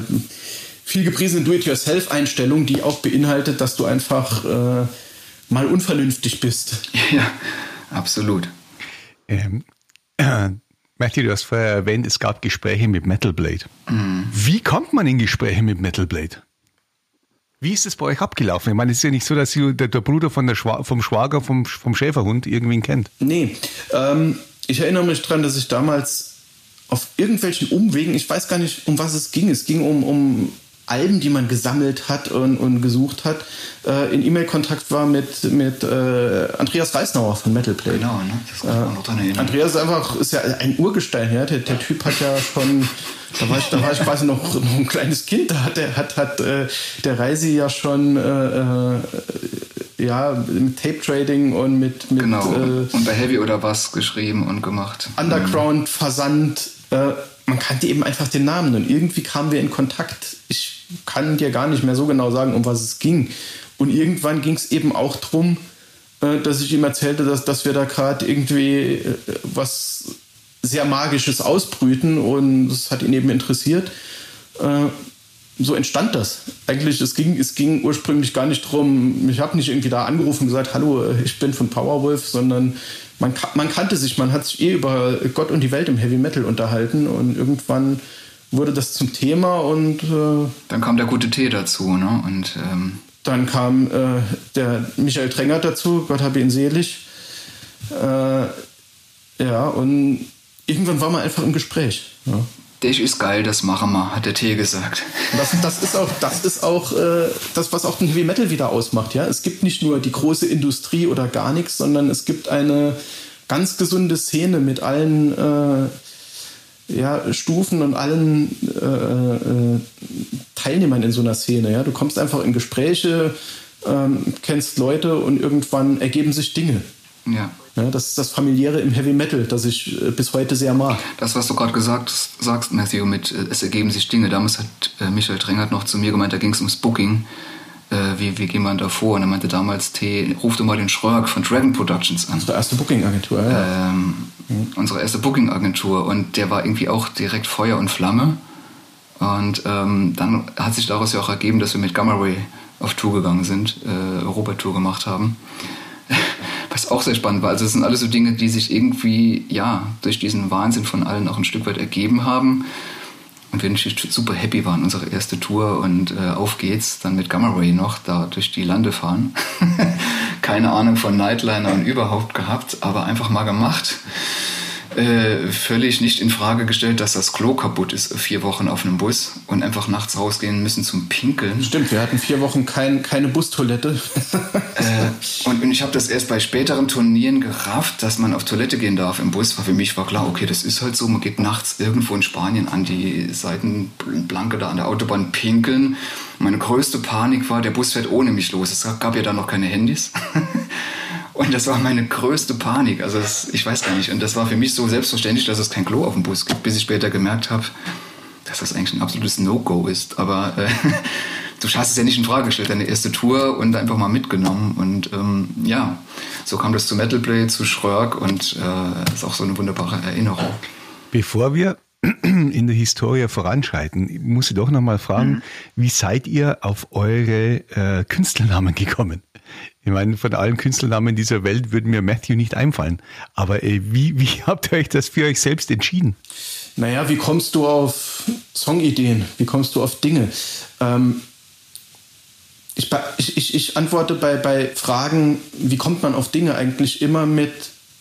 [SPEAKER 4] viel gepriesenen Do-it-yourself-Einstellung, die auch beinhaltet, dass du einfach äh, mal unvernünftig bist.
[SPEAKER 3] Ja, absolut.
[SPEAKER 2] Ähm, äh, Matthew, du hast vorher erwähnt, es gab Gespräche mit Metal Blade. Mhm. Wie kommt man in Gespräche mit Metal Blade? Wie ist das bei euch abgelaufen? Ich meine, es ist ja nicht so, dass der, der Bruder von der Schwa vom Schwager vom, vom Schäferhund irgendwen kennt.
[SPEAKER 4] Nee, ähm, ich erinnere mich daran, dass ich damals auf irgendwelchen Umwegen, ich weiß gar nicht, um was es ging. Es ging um, um Alben, die man gesammelt hat und, und gesucht hat, äh, in E-Mail-Kontakt war mit, mit äh, Andreas Reisnauer von Metal Play.
[SPEAKER 3] Genau, ne? Das kann ich äh, noch dran erinnern.
[SPEAKER 4] Andreas ist einfach ist ja ein Urgestein, ja. Der, der Typ hat ja schon, da war ich, da war ich quasi noch, noch ein kleines Kind, da hat der, hat, hat äh, der Reisi ja schon äh, äh, ja, mit Tape Trading und mit, mit
[SPEAKER 3] genau. Äh, und bei Heavy oder was geschrieben und gemacht.
[SPEAKER 4] Underground, Versand, äh, man kannte eben einfach den Namen und irgendwie kamen wir in Kontakt. Ich kann dir gar nicht mehr so genau sagen, um was es ging. Und irgendwann ging es eben auch darum, äh, dass ich ihm erzählte, dass, dass wir da gerade irgendwie äh, was sehr Magisches ausbrüten und das hat ihn eben interessiert. Äh, so entstand das. Eigentlich, es ging, es ging ursprünglich gar nicht darum, ich habe nicht irgendwie da angerufen und gesagt, hallo, ich bin von Powerwolf, sondern man, man kannte sich, man hat sich eh über Gott und die Welt im Heavy Metal unterhalten und irgendwann wurde das zum Thema und äh,
[SPEAKER 3] dann kam der gute Tee dazu, ne? Und ähm
[SPEAKER 4] dann kam äh, der Michael Trängert dazu, Gott habe ihn selig. Äh, ja, und irgendwann war man einfach im Gespräch. Ja.
[SPEAKER 3] Das ist geil, das machen wir, hat der Tee gesagt.
[SPEAKER 4] Das, das ist auch, das, ist auch äh, das, was auch den Heavy Metal wieder ausmacht. Ja? Es gibt nicht nur die große Industrie oder gar nichts, sondern es gibt eine ganz gesunde Szene mit allen äh, ja, Stufen und allen äh, äh, Teilnehmern in so einer Szene. Ja? Du kommst einfach in Gespräche, ähm, kennst Leute und irgendwann ergeben sich Dinge.
[SPEAKER 3] Ja.
[SPEAKER 4] Ja, das ist das Familiäre im Heavy Metal, das ich äh, bis heute sehr mag.
[SPEAKER 3] Das, was du gerade gesagt sagst, Matthew, mit äh, es ergeben sich Dinge. Damals hat äh, Michael Trengert noch zu mir gemeint, da ging es ums Booking. Äh, wie, wie geht man da vor? Und er meinte damals, T, ruf doch mal den Schröck von Dragon Productions an.
[SPEAKER 4] Unsere erste Booking-Agentur,
[SPEAKER 3] ja. Ähm, mhm. Unsere erste Booking-Agentur. Und der war irgendwie auch direkt Feuer und Flamme. Und ähm, dann hat sich daraus ja auch ergeben, dass wir mit Gamma Ray auf Tour gegangen sind, äh, Europa-Tour gemacht haben was auch sehr spannend war. Also es sind alles so Dinge, die sich irgendwie, ja, durch diesen Wahnsinn von allen auch ein Stück weit ergeben haben. Und wir natürlich super happy waren, unsere erste Tour und äh, auf geht's, dann mit Gamma Ray noch da durch die Lande fahren. Keine Ahnung von Nightliner und überhaupt gehabt, aber einfach mal gemacht äh, völlig nicht in Frage gestellt, dass das Klo kaputt ist, vier Wochen auf einem Bus und einfach nachts rausgehen müssen zum Pinkeln.
[SPEAKER 4] Stimmt, wir hatten vier Wochen kein, keine Bustoilette.
[SPEAKER 3] äh, und, und, ich habe das erst bei späteren Turnieren gerafft, dass man auf Toilette gehen darf im Bus. Weil für mich war klar, okay, das ist halt so, man geht nachts irgendwo in Spanien an die Seitenplanke da an der Autobahn pinkeln. Meine größte Panik war, der Bus fährt ohne mich los. Es gab ja da noch keine Handys. Und das war meine größte Panik. Also das, ich weiß gar nicht. Und das war für mich so selbstverständlich, dass es kein Klo auf dem Bus gibt, bis ich später gemerkt habe, dass das eigentlich ein absolutes No-Go ist. Aber äh, du hast es ja nicht in Frage gestellt, deine erste Tour und einfach mal mitgenommen. Und ähm, ja, so kam das zu Metal Blade, zu Schröck und äh, ist auch so eine wunderbare Erinnerung.
[SPEAKER 2] Bevor wir in der Historie voranschreiten, muss ich doch nochmal fragen, mhm. wie seid ihr auf eure äh, Künstlernamen gekommen? Ich meine, von allen Künstlernamen dieser Welt würde mir Matthew nicht einfallen. Aber äh, wie, wie habt ihr euch das für euch selbst entschieden?
[SPEAKER 4] Naja, wie kommst du auf Songideen? Wie kommst du auf Dinge? Ähm, ich, ich, ich, antworte bei, bei Fragen, wie kommt man auf Dinge eigentlich immer mit,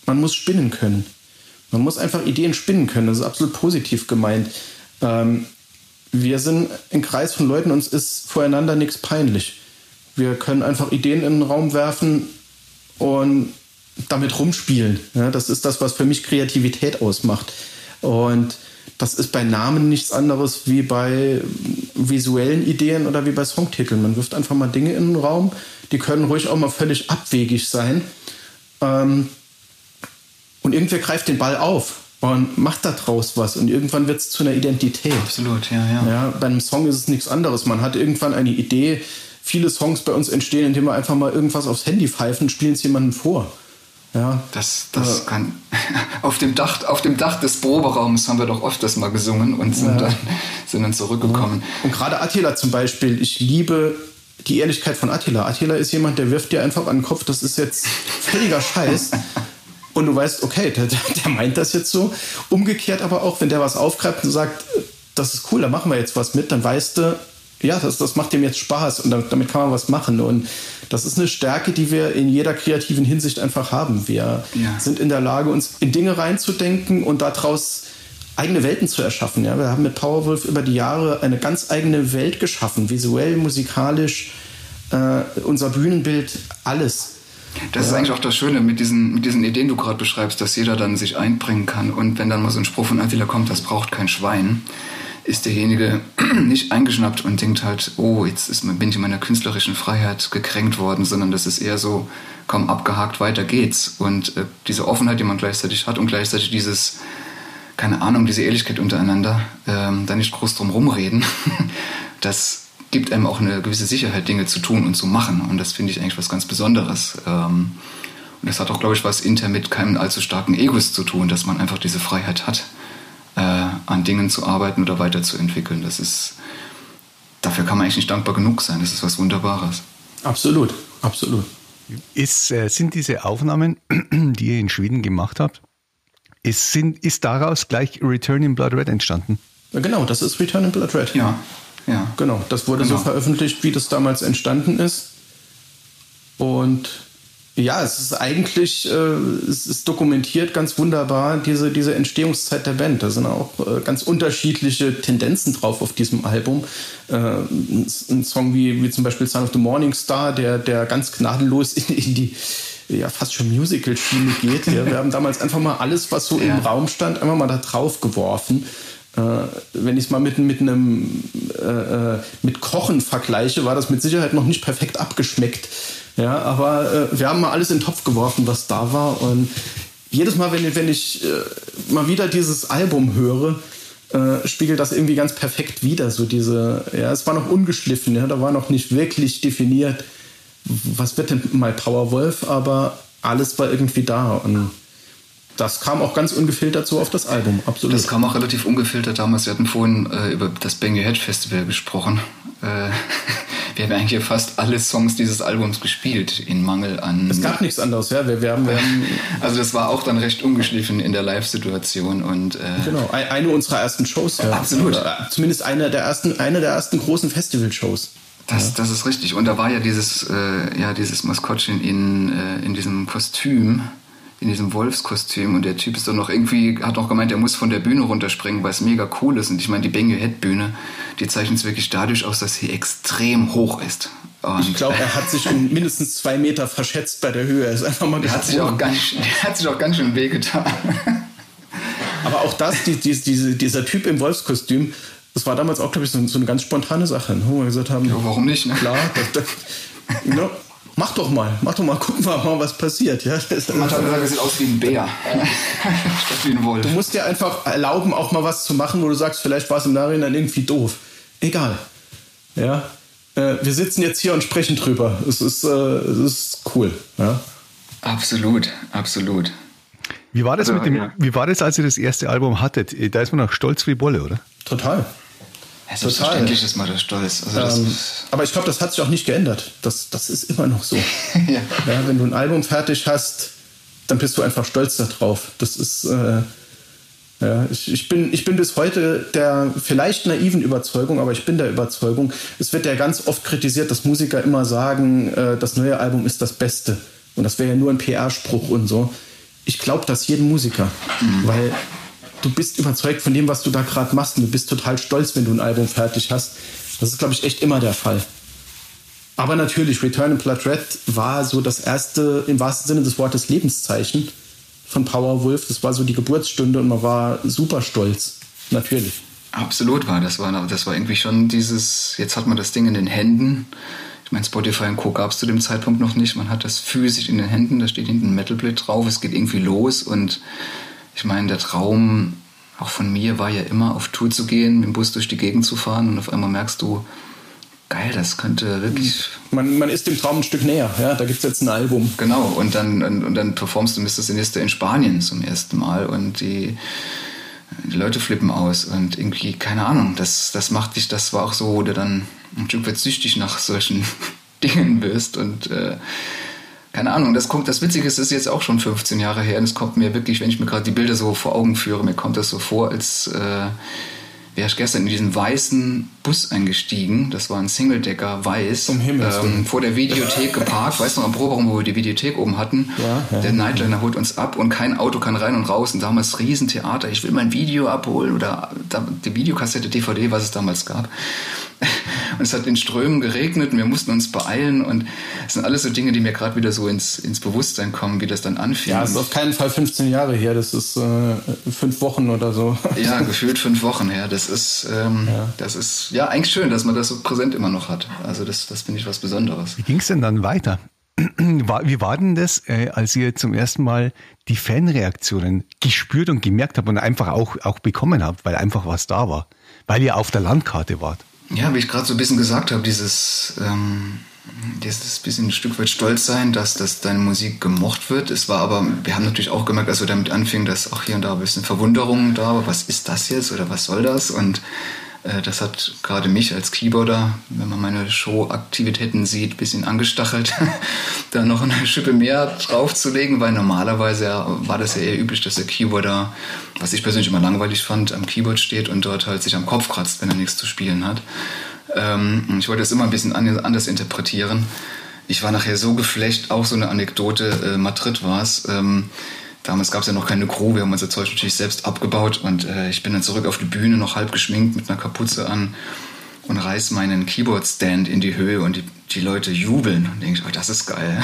[SPEAKER 4] man muss spinnen können. Man muss einfach Ideen spinnen können. Das ist absolut positiv gemeint. Ähm, wir sind ein Kreis von Leuten, uns ist voreinander nichts peinlich. Wir können einfach Ideen in den Raum werfen und damit rumspielen. Ja, das ist das, was für mich Kreativität ausmacht. Und das ist bei Namen nichts anderes wie bei visuellen Ideen oder wie bei Songtiteln. Man wirft einfach mal Dinge in den Raum, die können ruhig auch mal völlig abwegig sein. Ähm, und irgendwer greift den Ball auf und macht daraus was und irgendwann wird es zu einer Identität.
[SPEAKER 3] Absolut, ja, ja.
[SPEAKER 4] ja. Bei einem Song ist es nichts anderes. Man hat irgendwann eine Idee. Viele Songs bei uns entstehen, indem wir einfach mal irgendwas aufs Handy pfeifen und spielen es jemandem vor. Ja.
[SPEAKER 3] Das, das ja. kann. Auf dem, Dach, auf dem Dach des Proberaums haben wir doch oft das mal gesungen und sind, ja. dann, sind dann zurückgekommen.
[SPEAKER 4] Und gerade Attila zum Beispiel, ich liebe die Ehrlichkeit von Attila. Attila ist jemand, der wirft dir einfach an den Kopf, das ist jetzt völliger Scheiß. Und du weißt, okay, der, der meint das jetzt so. Umgekehrt aber auch, wenn der was aufgreift und sagt, das ist cool, da machen wir jetzt was mit, dann weißt du, ja, das, das macht dem jetzt Spaß und damit kann man was machen. Und das ist eine Stärke, die wir in jeder kreativen Hinsicht einfach haben. Wir ja. sind in der Lage, uns in Dinge reinzudenken und daraus eigene Welten zu erschaffen. Ja, wir haben mit Powerwolf über die Jahre eine ganz eigene Welt geschaffen, visuell, musikalisch, äh, unser Bühnenbild, alles.
[SPEAKER 3] Das ja. ist eigentlich auch das Schöne mit diesen, mit diesen Ideen, die du gerade beschreibst, dass jeder dann sich einbringen kann. Und wenn dann mal so ein Spruch von Attila kommt, das braucht kein Schwein, ist derjenige nicht eingeschnappt und denkt halt, oh, jetzt ist, bin ich in meiner künstlerischen Freiheit gekränkt worden, sondern das ist eher so, komm, abgehakt, weiter geht's. Und äh, diese Offenheit, die man gleichzeitig hat und gleichzeitig dieses, keine Ahnung, diese Ehrlichkeit untereinander, ähm, da nicht groß drum rumreden, das gibt einem auch eine gewisse Sicherheit, Dinge zu tun und zu machen. Und das finde ich eigentlich was ganz Besonderes. Ähm, und das hat auch, glaube ich, was intern mit keinem allzu starken Egos zu tun, dass man einfach diese Freiheit hat äh, an Dingen zu arbeiten oder weiterzuentwickeln. Das ist, dafür kann man eigentlich nicht dankbar genug sein. Das ist was Wunderbares.
[SPEAKER 4] Absolut, absolut.
[SPEAKER 2] Ist, äh, sind diese Aufnahmen, die ihr in Schweden gemacht habt, ist, sind, ist daraus gleich Return in Blood Red entstanden?
[SPEAKER 4] Ja, genau, das ist Return in Blood Red.
[SPEAKER 3] Ja, ja.
[SPEAKER 4] Genau, das wurde genau. so veröffentlicht, wie das damals entstanden ist. Und ja, es ist eigentlich, äh, es ist dokumentiert ganz wunderbar, diese, diese Entstehungszeit der Band. Da sind auch äh, ganz unterschiedliche Tendenzen drauf auf diesem Album. Äh, ein Song wie, wie zum Beispiel Son of the Morning Star, der, der ganz gnadenlos in, in die ja, fast schon Musical-Schiene geht. Ja. Wir haben damals einfach mal alles, was so ja. im Raum stand, einfach mal da drauf geworfen. Äh, wenn ich es mal mit, mit einem äh, äh, mit Kochen vergleiche, war das mit Sicherheit noch nicht perfekt abgeschmeckt. Ja, aber äh, wir haben mal alles in den Topf geworfen, was da war. Und jedes Mal, wenn, wenn ich äh, mal wieder dieses Album höre, äh, spiegelt das irgendwie ganz perfekt wieder. So diese, ja, es war noch ungeschliffen, ja, da war noch nicht wirklich definiert, was wird denn mal Powerwolf, aber alles war irgendwie da. Und das kam auch ganz ungefiltert so auf das Album, absolut.
[SPEAKER 3] Das kam auch relativ ungefiltert damals. Wir hatten vorhin äh, über das Bang Your Head Festival gesprochen. Äh, wir haben eigentlich fast alle Songs dieses Albums gespielt, in Mangel an.
[SPEAKER 4] Es gab nichts anderes, ja. Wir, wir, haben, wir haben
[SPEAKER 3] also das war auch dann recht ungeschliffen in der Live-Situation und. Äh,
[SPEAKER 4] genau, eine unserer ersten Shows, ja.
[SPEAKER 3] Absolut.
[SPEAKER 4] Zumindest eine der ersten, eine der ersten großen Festival-Shows.
[SPEAKER 3] Das, das ist richtig. Und da war ja dieses, äh, ja, dieses Maskottchen in, äh, in diesem Kostüm in diesem Wolfskostüm und der Typ ist dann noch irgendwie, hat noch gemeint, er muss von der Bühne runterspringen, weil es mega cool ist. Und ich meine, die Bang Your Head Bühne, die zeichnet es wirklich dadurch aus, dass sie extrem hoch ist.
[SPEAKER 4] Und ich glaube, er hat sich um mindestens zwei Meter verschätzt bei der Höhe. Er ist einfach mal
[SPEAKER 3] der hat, sich auch ganz, der hat sich auch ganz schön wehgetan.
[SPEAKER 4] Aber auch das, die, die, diese, dieser Typ im Wolfskostüm, das war damals auch, glaube ich, so, so, eine ganz spontane Sache, ne? wo wir gesagt haben,
[SPEAKER 3] ja, warum nicht? Ne?
[SPEAKER 4] Klar, das, das, no, mach doch mal, mach doch mal, gucken wir mal, was passiert. Ja,
[SPEAKER 3] Man hat gesagt, er sieht aus wie ein Bär. Statt wie ein Wolf.
[SPEAKER 4] Du musst dir einfach erlauben, auch mal was zu machen, wo du sagst, vielleicht war es im Nachhinein irgendwie doof. Egal. Ja. Äh, wir sitzen jetzt hier und sprechen drüber. Es ist, äh, es ist cool. Ja.
[SPEAKER 3] Absolut, absolut.
[SPEAKER 2] Wie war das
[SPEAKER 3] Also,
[SPEAKER 2] mit dem,
[SPEAKER 3] ja.
[SPEAKER 2] wie war das, als ihr das erste Album hattet? Da ist man noch stolz wie Bolle, oder?
[SPEAKER 4] Total.
[SPEAKER 3] Ja, selbstverständlich ist man da stolz. Also
[SPEAKER 4] Ähm, aber ich glaube, das hat sich auch nicht geändert. Das, das ist immer noch so.
[SPEAKER 3] ja.
[SPEAKER 4] Ja, wenn du ein Album fertig hast, dann bist du einfach stolz darauf. Das ist, äh, ja, ich, ich, bin, ich bin bis heute der vielleicht naiven Überzeugung, aber ich bin der Überzeugung, es wird ja ganz oft kritisiert, dass Musiker immer sagen, äh, das neue Album ist das Beste. Und das wäre ja nur ein PR-Spruch und so. Ich glaube das jedem Musiker, weil du bist überzeugt von dem, was du da gerade machst und du bist total stolz, wenn du ein Album fertig hast. Das ist, glaube ich, echt immer der Fall. Aber natürlich, Return in Blood Red war so das erste, im wahrsten Sinne des Wortes, Lebenszeichen von Powerwolf. Das war so die Geburtsstunde und man war super stolz. Natürlich.
[SPEAKER 3] Absolut war. Das war, das war irgendwie schon dieses, jetzt hat man das Ding in den Händen. Ich meine, Spotify und Co. gab es zu dem Zeitpunkt noch nicht. Man hat das physisch in den Händen, da steht hinten ein Metalblade drauf, es geht irgendwie los und ich meine, der Traum auch von mir war ja immer auf Tour zu gehen, mit dem Bus durch die Gegend zu fahren und auf einmal merkst du, geil, das könnte wirklich
[SPEAKER 4] Man, man ist dem Traum ein Stück näher. Ja, da gibt es jetzt ein Album.
[SPEAKER 3] Genau, und dann, und, und dann performst du Mr. Sinister in Spanien zum ersten Mal und die, die Leute flippen aus und irgendwie, keine Ahnung, das, das macht dich, das war auch so, wo du dann ein Stück weit süchtig nach solchen Dingen wirst und äh, keine Ahnung, das kommt, das Witzige ist, ist jetzt auch schon 15 Jahre her und es kommt mir wirklich, wenn ich mir gerade die Bilder so vor Augen führe, mir kommt das so vor, als äh, wäre ich gestern in diesen weißen Bus eingestiegen. Das war ein Singledecker weiß.
[SPEAKER 4] Um Himmels
[SPEAKER 3] ähm, vor der Videothek geparkt. Weißt du noch am Proberaum, wo wir die Videothek oben hatten?
[SPEAKER 4] Ja, ja.
[SPEAKER 3] Der Nightliner holt uns ab und kein Auto kann rein und raus. Und damals Riesentheater. Ich will mein Video abholen oder da, die Videokassette, DVD, was es damals gab. Und es hat in Strömen geregnet und wir mussten uns beeilen. Und es sind alles so Dinge, die mir gerade wieder so ins, ins Bewusstsein kommen, wie das dann anfing.
[SPEAKER 4] Ja, es ist auf keinen Fall 15 Jahre her. Das ist äh, fünf Wochen oder so.
[SPEAKER 3] Ja, gefühlt fünf Wochen her. Das ist, ähm, das ist ja eigentlich schön, dass man das so präsent immer noch hat. Also das, das finde ich was Besonderes.
[SPEAKER 2] Wie ging es denn dann weiter? Wie war denn das, äh, als ihr zum ersten Mal die Fanreaktionen gespürt und gemerkt habt und einfach auch, auch bekommen habt, weil einfach was da war? Weil ihr auf der Landkarte wart.
[SPEAKER 3] Ja, wie ich gerade so ein bisschen gesagt habe, dieses, ähm, dieses bisschen ein Stück weit stolz sein, dass, dass deine Musik gemocht wird. Es war aber, wir haben natürlich auch gemerkt, als wir damit anfingen, dass auch hier und da ein bisschen Verwunderung da war. Was ist das jetzt oder was soll das? Und das hat gerade mich als Keyboarder, wenn man meine Show-Aktivitäten sieht, ein bisschen angestachelt, da noch eine Schippe mehr draufzulegen, weil normalerweise war das ja eher üblich, dass der Keyboarder, was ich persönlich immer langweilig fand, am Keyboard steht und dort halt sich am Kopf kratzt, wenn er nichts zu spielen hat. Ähm, ich wollte das immer ein bisschen an- anders interpretieren. Ich war nachher so geflecht, auch so eine Anekdote, äh, Madrid war es. Damals gab es ja noch keine Crew, wir haben unser Zeug natürlich selbst abgebaut und äh, ich bin dann zurück auf die Bühne, noch halb geschminkt mit einer Kapuze an und reiß meinen Keyboard-Stand in die Höhe und die, die Leute jubeln und denke ich, oh, das ist geil.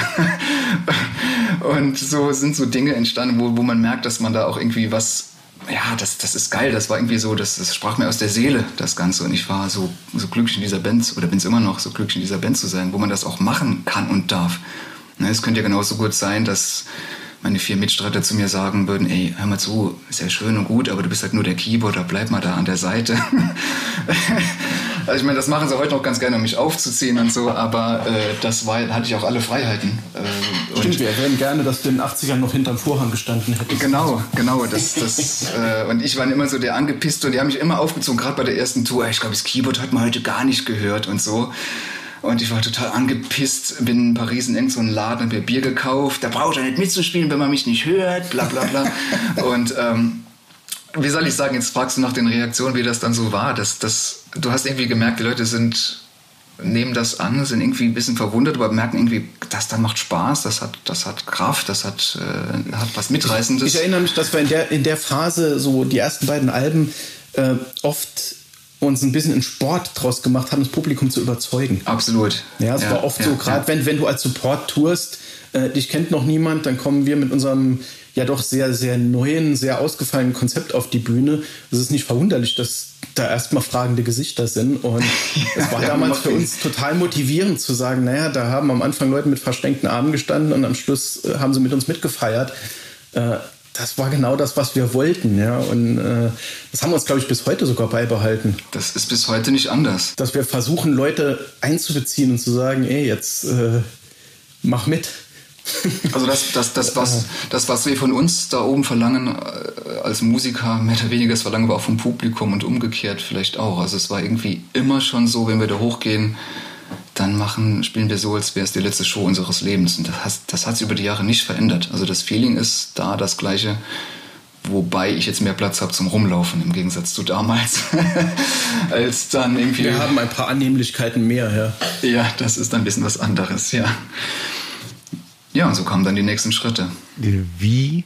[SPEAKER 3] und so sind so Dinge entstanden, wo, wo man merkt, dass man da auch irgendwie was ja, das, das ist geil. Das war irgendwie so, das, das sprach mir aus der Seele, das Ganze. Und ich war so, so glücklich in dieser Band, oder bin es immer noch, so glücklich in dieser Band zu sein, wo man das auch machen kann und darf. Ne, es könnte ja genauso gut sein, dass meine vier Mitstreiter zu mir sagen würden, ey, hör mal zu, ist ja schön und gut, aber du bist halt nur der Keyboarder, bleib mal da an der Seite. also ich meine, das machen sie heute noch ganz gerne, um mich aufzuziehen und so, aber äh, das war, hatte ich auch alle Freiheiten. Äh,
[SPEAKER 4] Stimmt, wir wären gerne, dass du in den 80ern noch hinterm Vorhang gestanden hättest.
[SPEAKER 3] Genau, genau. Das, das, äh, und ich war immer so der angepisste und die haben mich immer aufgezogen, gerade bei der ersten Tour. Ich glaube, das Keyboard hat man heute gar nicht gehört und so. Und ich war total angepisst, bin in Paris in irgendeinen so Laden, hab mir Bier gekauft. Da braucht er nicht mitzuspielen, wenn man mich nicht hört, bla bla bla. und ähm, wie soll ich sagen, jetzt fragst du nach den Reaktionen, wie das dann so war. Das, das, du hast irgendwie gemerkt, die Leute sind nehmen das an, sind irgendwie ein bisschen verwundert, aber merken irgendwie, das da macht Spaß, das hat, das hat Kraft, das hat, äh, hat was Mitreißendes.
[SPEAKER 4] Ich erinnere mich, dass wir in der, in der Phase so die ersten beiden Alben äh, oft uns ein bisschen einen Sport draus gemacht haben, das Publikum zu überzeugen.
[SPEAKER 3] Absolut.
[SPEAKER 4] Ja, es war oft so, gerade wenn, wenn du als Support tourst, äh, dich kennt noch niemand, dann kommen wir mit unserem ja doch sehr, sehr neuen, sehr ausgefallenen Konzept auf die Bühne. Es ist nicht verwunderlich, dass da erstmal fragende Gesichter sind. Und es war ja, damals für uns total motivierend zu sagen, naja, da haben am Anfang Leute mit versteckten Armen gestanden und am Schluss äh, haben sie mit uns mitgefeiert. Das war genau das, was wir wollten, ja. Und äh, das haben wir uns, glaube ich, bis heute sogar beibehalten.
[SPEAKER 3] Das ist bis heute nicht anders.
[SPEAKER 4] Dass wir versuchen, Leute einzubeziehen und zu sagen, ey, jetzt äh, mach mit.
[SPEAKER 3] Also das, das, das, was, das, was wir von uns da oben verlangen äh, als Musiker, mehr oder weniger, das verlangen wir auch vom Publikum und umgekehrt vielleicht auch. Also es war irgendwie immer schon so, wenn wir da hochgehen, dann machen, spielen wir so, als wäre es die letzte Show unseres Lebens. Und das, das hat sich über die Jahre nicht verändert. Also das Feeling ist da das gleiche, wobei ich jetzt mehr Platz habe zum Rumlaufen im Gegensatz zu damals. als dann irgendwie.
[SPEAKER 4] Wir haben ein paar Annehmlichkeiten mehr,
[SPEAKER 3] ja. Ja, das ist ein bisschen was anderes, ja. Ja, und so kamen dann die nächsten Schritte.
[SPEAKER 2] Wie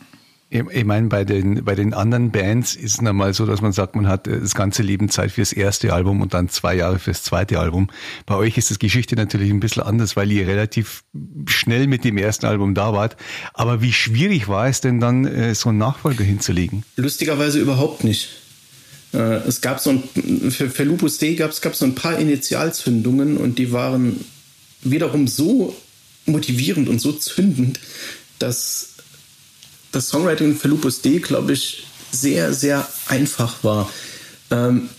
[SPEAKER 2] ich meine, bei den, bei den anderen Bands ist es normal so, dass man sagt, man hat äh, das ganze Leben Zeit fürs erste Album und dann zwei Jahre fürs zweite Album. Bei euch ist das Geschichte natürlich ein bisschen anders, weil ihr relativ schnell mit dem ersten Album da wart. Aber wie schwierig war es denn dann, äh, so einen Nachfolger hinzulegen?
[SPEAKER 4] Lustigerweise überhaupt nicht. Äh, es gab so ein, für, für Lupus Dei gab es so ein paar Initialzündungen und die waren wiederum so motivierend und so zündend, dass das Songwriting für Lupus D, glaube ich, sehr, sehr einfach war. Ähm,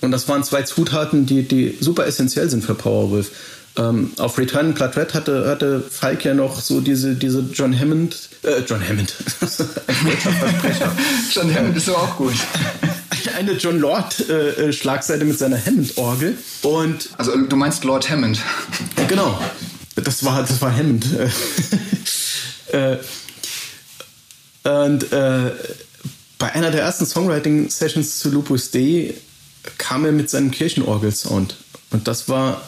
[SPEAKER 4] und das waren zwei Zutaten, die, die super essentiell sind für Powerwolf. Ähm, auf Return Blood Red hatte, hatte Falk ja noch so diese, diese John Hammond, äh, John Hammond,
[SPEAKER 3] John Hammond ist aber auch gut.
[SPEAKER 4] Eine John Lord äh, Schlagseite mit seiner Hammond-Orgel. Und
[SPEAKER 3] also du meinst Lord Hammond.
[SPEAKER 4] Genau. Das war, das war Hammond. äh, und äh, bei einer der ersten Songwriting-Sessions zu Lupus Dei kam er mit seinem Kirchenorgel-Sound. Und das war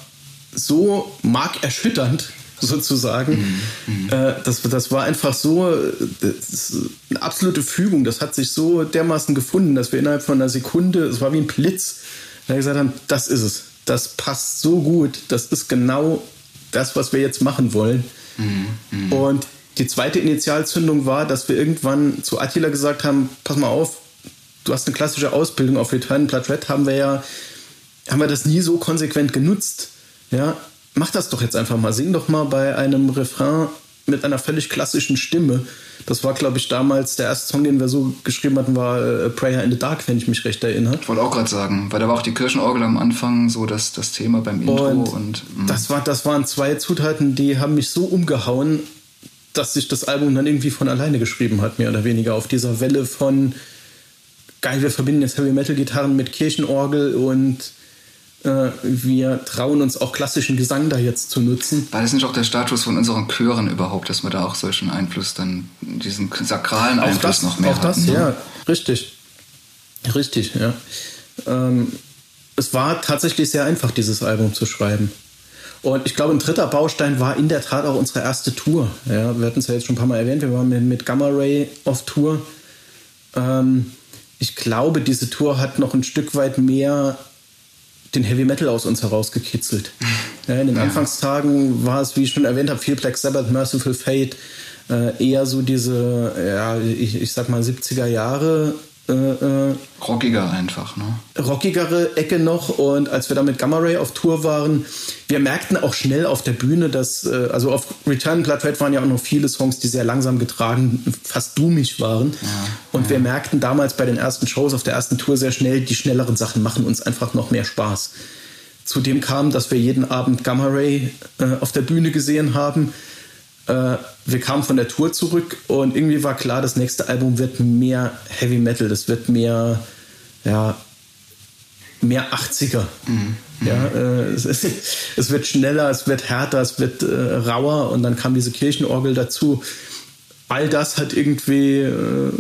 [SPEAKER 4] so markerschütternd, sozusagen. Mhm. Äh, das, das war einfach so eine absolute Fügung. Das hat sich so dermaßen gefunden, dass wir innerhalb von einer Sekunde, es war wie ein Blitz, gesagt haben, das ist es. Das passt so gut. Das ist genau das, was wir jetzt machen wollen. Mhm. mhm. Und die zweite Initialzündung war, dass wir irgendwann zu Attila gesagt haben, pass mal auf, du hast eine klassische Ausbildung auf Return Blood Red, haben wir ja, haben wir das nie so konsequent genutzt. Ja, mach das doch jetzt einfach mal. Sing doch mal bei einem Refrain mit einer völlig klassischen Stimme. Das war, glaube ich, damals der erste Song, den wir so geschrieben hatten, war äh, Prayer in the Dark, wenn ich mich recht erinnere.
[SPEAKER 3] Ich wollte auch gerade sagen, weil da war auch die Kirchenorgel am Anfang so das, das Thema beim Intro. Und, und
[SPEAKER 4] mm. das, war, das waren zwei Zutaten, die haben mich so umgehauen dass sich das Album dann irgendwie von alleine geschrieben hat, mehr oder weniger, auf dieser Welle von geil, wir verbinden jetzt Heavy Metal Gitarren mit Kirchenorgel und äh, wir trauen uns auch klassischen Gesang da jetzt zu nutzen.
[SPEAKER 3] War das nicht auch der Status von unseren Chören überhaupt, dass wir da auch solchen Einfluss dann, diesen sakralen Einfluss
[SPEAKER 4] das,
[SPEAKER 3] noch mehr
[SPEAKER 4] auch hatten? Auch das, ne? ja, richtig. Richtig, ja. Ähm, es war tatsächlich sehr einfach, dieses Album zu schreiben. Und ich glaube, ein dritter Baustein war in der Tat auch unsere erste Tour. Ja, wir hatten es ja jetzt schon ein paar Mal erwähnt, wir waren mit, mit Gamma Ray auf Tour. Ähm, ich glaube, diese Tour hat noch ein Stück weit mehr den Heavy Metal aus uns herausgekitzelt. Ja, in den ja. Anfangstagen war es, wie ich schon erwähnt habe, viel Black Sabbath, Merciful Fate, äh, eher so diese, ja, ich, ich sag mal 70er Jahre äh,
[SPEAKER 3] äh, Rockiger einfach, ne?
[SPEAKER 4] Rockigere Ecke noch. Und als wir da mit Gamma Ray auf Tour waren, wir merkten auch schnell auf der Bühne, dass, äh, also auf Return Blood Red waren ja auch noch viele Songs, die sehr langsam getragen, fast dummig waren. Ja, und ja. wir merkten damals bei den ersten Shows auf der ersten Tour sehr schnell, die schnelleren Sachen machen uns einfach noch mehr Spaß. Zudem kam, dass wir jeden Abend Gamma Ray äh, auf der Bühne gesehen haben äh, wir kamen von der Tour zurück und irgendwie war klar, das nächste Album wird mehr Heavy Metal, das wird mehr, ja, mehr 80er. Mhm. Ja, äh, es, es, wird schneller, es wird härter, es wird äh, rauer und dann kam diese Kirchenorgel dazu. All das hat irgendwie äh,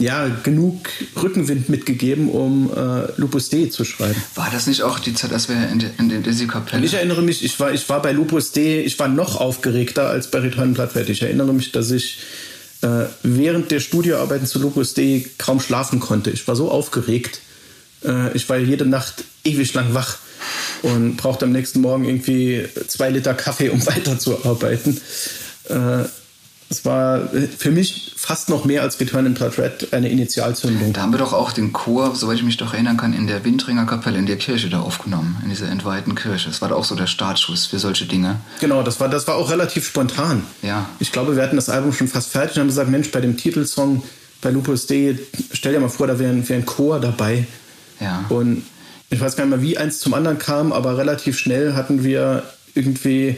[SPEAKER 4] ja, genug Rückenwind mitgegeben, um äh, Lupus Dei zu schreiben.
[SPEAKER 3] War das nicht auch die Zeit, als wir in, der, in der Desi-Kapelle...
[SPEAKER 4] Ich erinnere mich, ich war, ich war bei Lupus Dei, ich war noch aufgeregter als bei Return Plattwert. Ich erinnere mich, dass ich äh, während der Studioarbeiten zu Lupus Dei kaum schlafen konnte. Ich war so aufgeregt. Äh, ich war jede Nacht ewig lang wach und brauchte am nächsten Morgen irgendwie zwei Liter Kaffee, um weiterzuarbeiten. Äh, es war für mich fast noch mehr als Return in Blood Red eine Initialzündung.
[SPEAKER 3] Da haben wir doch auch den Chor, soweit ich mich doch erinnern kann, in der Windringer Kapelle in der Kirche da aufgenommen, in dieser entweihten Kirche. Das war da auch so der Startschuss für solche Dinge.
[SPEAKER 4] Genau, das war, das war auch relativ spontan.
[SPEAKER 3] Ja.
[SPEAKER 4] Ich glaube, wir hatten das Album schon fast fertig und haben gesagt, Mensch, bei dem Titelsong bei Lupus Dei, stell dir mal vor, da wäre wär ein Chor dabei.
[SPEAKER 3] Ja.
[SPEAKER 4] Und ich weiß gar nicht mehr, wie eins zum anderen kam, aber relativ schnell hatten wir irgendwie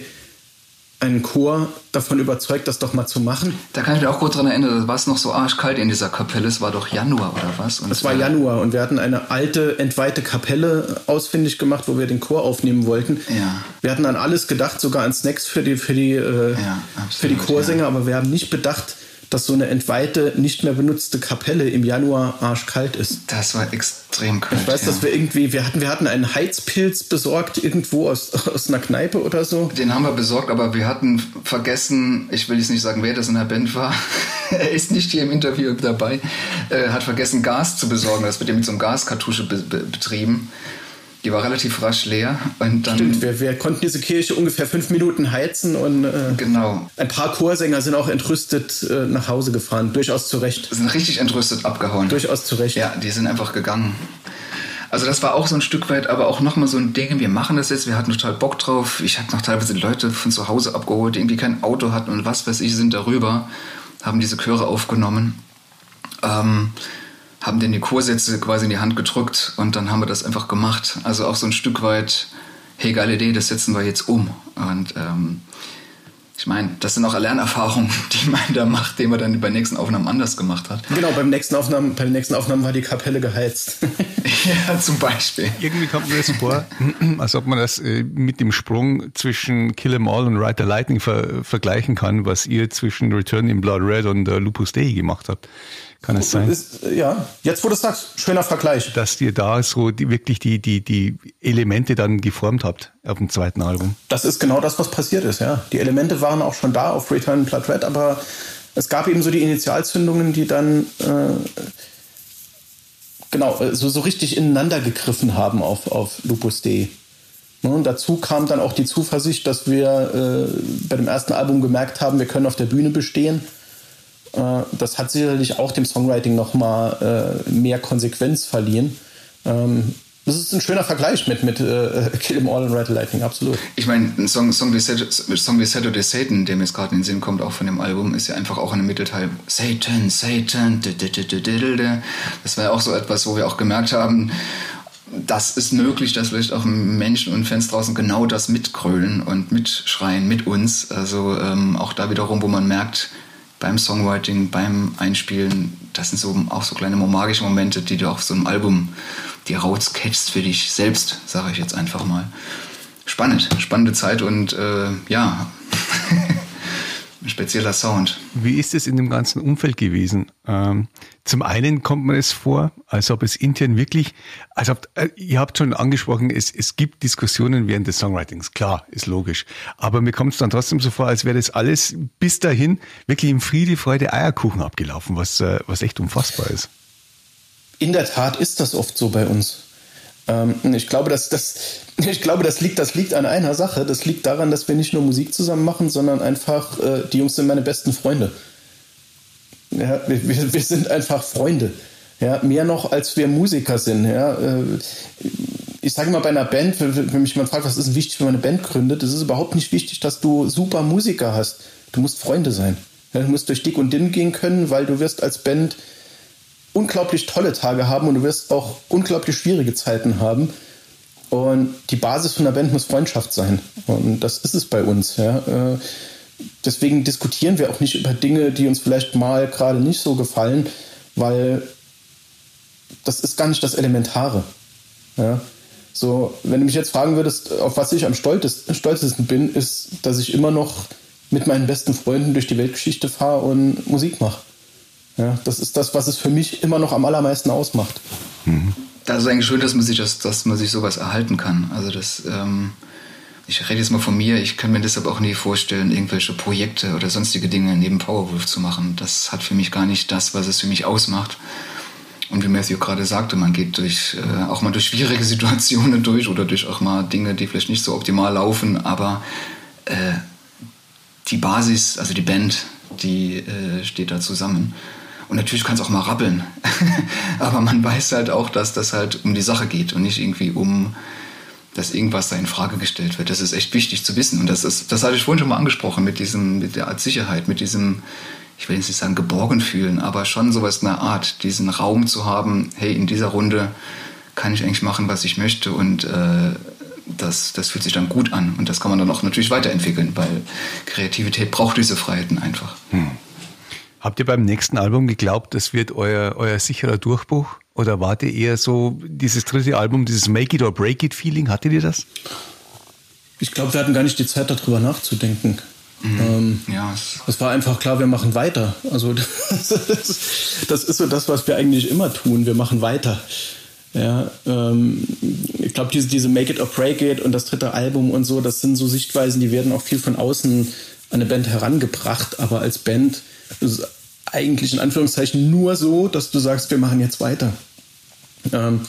[SPEAKER 4] einen Chor davon überzeugt, das doch mal zu machen.
[SPEAKER 3] Da kann ich mich auch kurz dran erinnern, da war es noch so arschkalt in dieser Kapelle. Es war doch Januar oder was?
[SPEAKER 4] Und es war Januar und wir hatten eine alte, entweihte Kapelle ausfindig gemacht, wo wir den Chor aufnehmen wollten.
[SPEAKER 3] Ja.
[SPEAKER 4] Wir hatten an alles gedacht, sogar an Snacks für die, für die, äh,
[SPEAKER 3] Ja,
[SPEAKER 4] für die
[SPEAKER 3] absolut,
[SPEAKER 4] Chorsänger,
[SPEAKER 3] ja.
[SPEAKER 4] aber wir haben nicht bedacht, dass so eine entweihte, nicht mehr benutzte Kapelle im Januar arschkalt ist.
[SPEAKER 3] Das war extrem kalt.
[SPEAKER 4] Ich weiß,
[SPEAKER 3] ja.
[SPEAKER 4] dass wir irgendwie, wir hatten, wir hatten einen Heizpilz besorgt irgendwo aus, aus einer Kneipe oder so.
[SPEAKER 3] Den haben wir besorgt, aber wir hatten vergessen, ich will jetzt nicht sagen, wer das in der Band war. er ist nicht hier im Interview dabei. Äh, hat vergessen, Gas zu besorgen. Das wird ja mit so einem Gaskartusche be be betrieben. Die war relativ rasch leer. Und dann,
[SPEAKER 4] Stimmt, wir, wir konnten diese Kirche ungefähr fünf Minuten heizen und äh,
[SPEAKER 3] Genau.
[SPEAKER 4] ein paar Chorsänger sind auch entrüstet äh, nach Hause gefahren. Durchaus zu Recht.
[SPEAKER 3] Sind richtig entrüstet abgehauen.
[SPEAKER 4] Durchaus zu Recht.
[SPEAKER 3] Ja, die sind einfach gegangen. Also das war auch so ein Stück weit, aber auch nochmal so ein Ding, wir machen das jetzt, wir hatten total Bock drauf. Ich habe noch teilweise Leute von zu Hause abgeholt, die irgendwie kein Auto hatten und was weiß ich, sind darüber, haben diese Chöre aufgenommen, ähm, haben denen die Chorsätze quasi in die Hand gedrückt und dann haben wir das einfach gemacht. Also auch so ein Stück weit, hey, geile Idee, das setzen wir jetzt um. Und ähm, ich meine, das sind auch Lernerfahrungen, die man da macht, die man dann bei nächsten Aufnahmen anders gemacht hat.
[SPEAKER 4] Genau, beim nächsten Aufnahmen, bei den nächsten Aufnahmen war die Kapelle geheizt.
[SPEAKER 3] Ja, zum Beispiel.
[SPEAKER 2] Irgendwie kommt mir das vor, als ob man das äh, mit dem Sprung zwischen Kill 'Em All und Ride the Lightning ver vergleichen kann, was ihr zwischen Return in Blood Red und äh, Lupus Dei gemacht habt. Kann es sein?
[SPEAKER 4] Ist, äh, ja, jetzt wo du es sagst, schöner Vergleich.
[SPEAKER 2] dass ihr da so die, wirklich die, die, die Elemente dann geformt habt auf dem zweiten Album.
[SPEAKER 4] Das ist genau das, was passiert ist, ja. Die Elemente waren auch schon da auf Return Blood Red, aber es gab eben so die Initialzündungen, die dann äh, genau äh, so, so richtig ineinander gegriffen haben auf, auf Lupus Dei. Ne, Und dazu kam dann auch die Zuversicht, dass wir äh, bei dem ersten Album gemerkt haben, wir können auf der Bühne bestehen. Äh, das hat sicherlich auch dem Songwriting nochmal äh, mehr Konsequenz verliehen. Ähm, das ist ein schöner Vergleich mit, mit äh, Kill 'Em All und Red Lightning, absolut.
[SPEAKER 3] Ich meine, ein Song, Song, wie Saturday Satan, der mir jetzt gerade in den Sinn kommt, auch von dem Album, ist ja einfach auch in einem Mittelteil Satan, Satan, das war ja auch so etwas, wo wir auch gemerkt haben, das ist möglich, dass vielleicht auch Menschen und Fans draußen genau das mitgrölen und mitschreien mit uns. Also ähm, auch da wiederum, wo man merkt, beim Songwriting, beim Einspielen, das sind so auch so kleine magische Momente, die du auf so einem Album dir rauscatchst für dich selbst, sage ich jetzt einfach mal. Spannend, spannende Zeit und äh, ja, ein spezieller Sound.
[SPEAKER 2] Wie ist es in dem ganzen Umfeld gewesen? Ähm, zum einen kommt mir es vor, als ob es intern wirklich, als ob, äh, ihr habt schon angesprochen, es, es gibt Diskussionen während des Songwritings, klar, ist logisch. Aber mir kommt es dann trotzdem so vor, als wäre das alles bis dahin wirklich im Friede, Freude, Eierkuchen abgelaufen, was, äh, was echt unfassbar ist.
[SPEAKER 4] In der Tat ist das oft so bei uns. Ähm, ich, glaube, dass das, ich glaube, das liegt, das liegt an einer Sache. Das liegt daran, dass wir nicht nur Musik zusammen machen, sondern einfach, äh, die Jungs sind meine besten Freunde. Ja, wir, wir, sind einfach Freunde. Ja, mehr noch, als wir Musiker sind. Ja. Äh, Ich sage mal bei einer Band, wenn mich jemand fragt, was ist wichtig, wenn man eine Band gründet, es ist überhaupt nicht wichtig, dass du super Musiker hast. Du musst Freunde sein. Ja, du musst durch dick und dünn gehen können, weil du wirst als Band unglaublich tolle Tage haben und du wirst auch unglaublich schwierige Zeiten haben. Und die Basis von der Band muss Freundschaft sein. Und das ist es bei uns. Ja. Äh, Deswegen diskutieren wir auch nicht über Dinge, die uns vielleicht mal gerade nicht so gefallen, weil das ist gar nicht das Elementare. Ja. So, wenn du mich jetzt fragen würdest, auf was ich am stolzesten, stolzesten bin, ist, dass ich immer noch mit meinen besten Freunden durch die Weltgeschichte fahre und Musik mache. Ja, das ist das, was es für mich immer noch am allermeisten ausmacht.
[SPEAKER 3] Das ist eigentlich schön, dass man sich, das, dass man sich sowas erhalten kann. Also das, ähm, ich rede jetzt mal von mir, ich kann mir deshalb auch nie vorstellen, irgendwelche Projekte oder sonstige Dinge neben Powerwolf zu machen. Das hat für mich gar nicht das, was es für mich ausmacht. Und wie Matthew gerade sagte, man geht durch, äh, auch mal durch schwierige Situationen durch oder durch auch mal Dinge, die vielleicht nicht so optimal laufen, aber äh, die Basis, also die Band, die äh, steht da zusammen. Und natürlich kann es auch mal rappeln. Aber man weiß halt auch, dass das halt um die Sache geht und nicht irgendwie um, dass irgendwas da in Frage gestellt wird. Das ist echt wichtig zu wissen. Und das ist, das hatte ich vorhin schon mal angesprochen mit diesem, mit der Art Sicherheit, mit diesem, ich will jetzt nicht sagen geborgen fühlen, aber schon sowas in der Art, diesen Raum zu haben, hey, in dieser Runde kann ich eigentlich machen, was ich möchte und äh, das, das fühlt sich dann gut an und das kann man dann auch natürlich weiterentwickeln, weil Kreativität braucht diese Freiheiten einfach. Hm.
[SPEAKER 2] Habt ihr beim nächsten Album geglaubt, das wird euer, euer sicherer Durchbruch? Oder wart ihr eher so, dieses dritte Album, dieses Make It or Break It Feeling, hattet ihr das?
[SPEAKER 4] Ich glaube, wir hatten gar nicht die Zeit, darüber nachzudenken. Mhm. Ähm, ja, es war einfach klar, wir machen weiter. Also das, das, ist so das, was wir eigentlich immer tun. Wir machen weiter. Ja, ähm, ich glaube, diese, diese Make It or Break It und das dritte Album und so, das sind so Sichtweisen, die werden auch viel von außen an eine Band herangebracht. Aber als Band ist es eigentlich in Anführungszeichen nur so, dass du sagst, wir machen jetzt weiter. Ähm,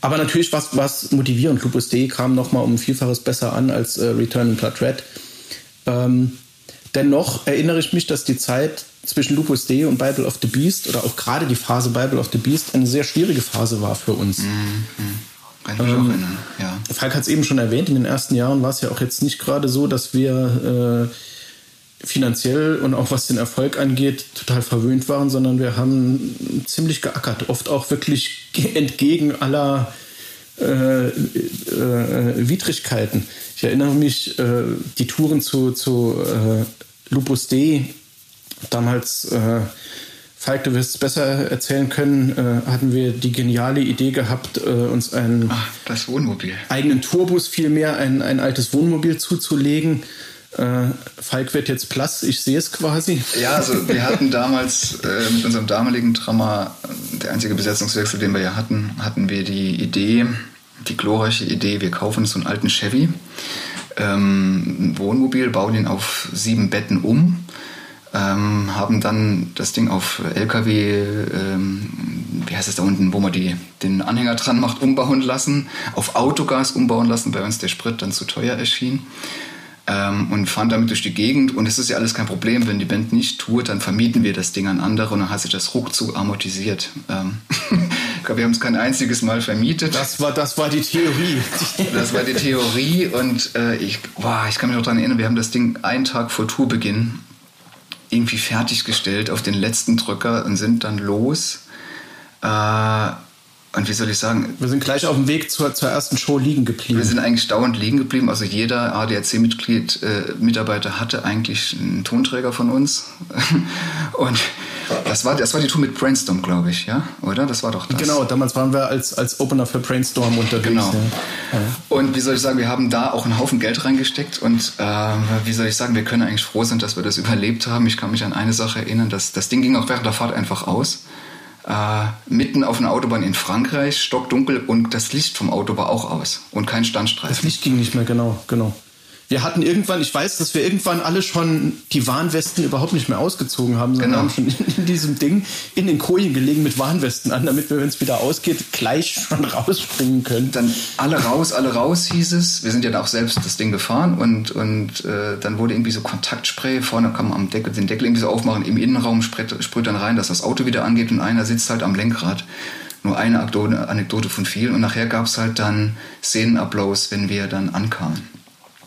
[SPEAKER 4] aber natürlich was was motivierend. Lupus D kam nochmal um ein Vielfaches besser an als äh, Return in Blood Red. Ähm, dennoch erinnere ich mich, dass die Zeit zwischen Lupus D und Bible of the Beast oder auch gerade die Phase Bible of the Beast eine sehr schwierige Phase war für uns. Mhm. Kann ich mich ähm, auch erinnern, ja. Falk hat es eben schon erwähnt, in den ersten Jahren war es ja auch jetzt nicht gerade so, dass wir äh, finanziell und auch was den Erfolg angeht, total verwöhnt waren, sondern wir haben ziemlich geackert, oft auch wirklich entgegen aller äh, äh, Widrigkeiten. Ich erinnere mich, äh, die Touren zu, zu äh, Lupus D damals, äh, Falk, du wirst es besser erzählen können, äh, hatten wir die geniale Idee gehabt, äh, uns einen
[SPEAKER 3] Ach,
[SPEAKER 4] eigenen Tourbus vielmehr, ein, ein altes Wohnmobil zuzulegen. Äh, Falk wird jetzt blass, ich sehe es quasi.
[SPEAKER 3] Ja, also wir hatten damals äh, mit unserem damaligen Drama, der einzige Besetzungswechsel, den wir ja hatten, hatten wir die Idee, die glorreiche Idee, wir kaufen so einen alten Chevy, ähm, ein Wohnmobil, bauen ihn auf sieben Betten um ähm, haben dann das Ding auf LKW, ähm, wie heißt es da unten, wo man die, den Anhänger dran macht, umbauen lassen, auf Autogas umbauen lassen, weil uns der Sprit dann zu teuer erschien. Ähm, und fahren damit durch die Gegend und es ist ja alles kein Problem, wenn die Band nicht tourt, dann vermieten wir das Ding an andere und dann hat sich das ruckzuck amortisiert. Ähm, ich glaube, wir haben es kein einziges Mal vermietet.
[SPEAKER 4] Das war, das war die Theorie.
[SPEAKER 3] das war die Theorie und äh, ich, boah, ich kann mich noch daran erinnern, wir haben das Ding einen Tag vor Tourbeginn irgendwie fertiggestellt auf den letzten Drücker und sind dann los. Äh, und wie soll ich sagen?
[SPEAKER 4] Wir sind gleich auf dem Weg zur, zur ersten Show liegen geblieben.
[SPEAKER 3] Wir sind eigentlich dauernd liegen geblieben. Also jeder ADAC-Mitglied, äh, Mitarbeiter hatte eigentlich einen Tonträger von uns. und das war, das war die Tour mit Brainstorm, glaube ich, ja? Oder? Das war doch das.
[SPEAKER 4] Genau, damals waren wir als, als Opener für Brainstorm unterwegs. Genau.
[SPEAKER 3] Ja. Und wie soll ich sagen, wir haben da auch einen Haufen Geld reingesteckt und äh, wie soll ich sagen, wir können eigentlich froh sein, dass wir das überlebt haben. Ich kann mich an eine Sache erinnern, dass das Ding ging auch während der Fahrt einfach aus äh, mitten auf einer Autobahn in Frankreich, stockdunkel und das Licht vom Auto war auch aus und kein Standstreifen.
[SPEAKER 4] Das Licht ging nicht mehr, genau, genau. Wir hatten irgendwann, ich weiß, dass wir irgendwann alle schon die Warnwesten überhaupt nicht mehr ausgezogen haben, sondern genau. haben schon in, in, diesem Ding in den Kojen gelegen mit Warnwesten an, damit wir, wenn es wieder ausgeht, gleich schon rausspringen können.
[SPEAKER 3] Dann alle raus, alle raus hieß es. Wir sind ja auch selbst das Ding gefahren und, und äh, dann wurde irgendwie so Kontaktspray, vorne kann man am Deckel, den Deckel irgendwie so aufmachen, im Innenraum sprüht, sprüht dann rein, dass das Auto wieder angeht und einer sitzt halt am Lenkrad nur eine Anekdote von vielen. Und nachher gab es halt dann Szenenapplaus, wenn wir dann ankamen.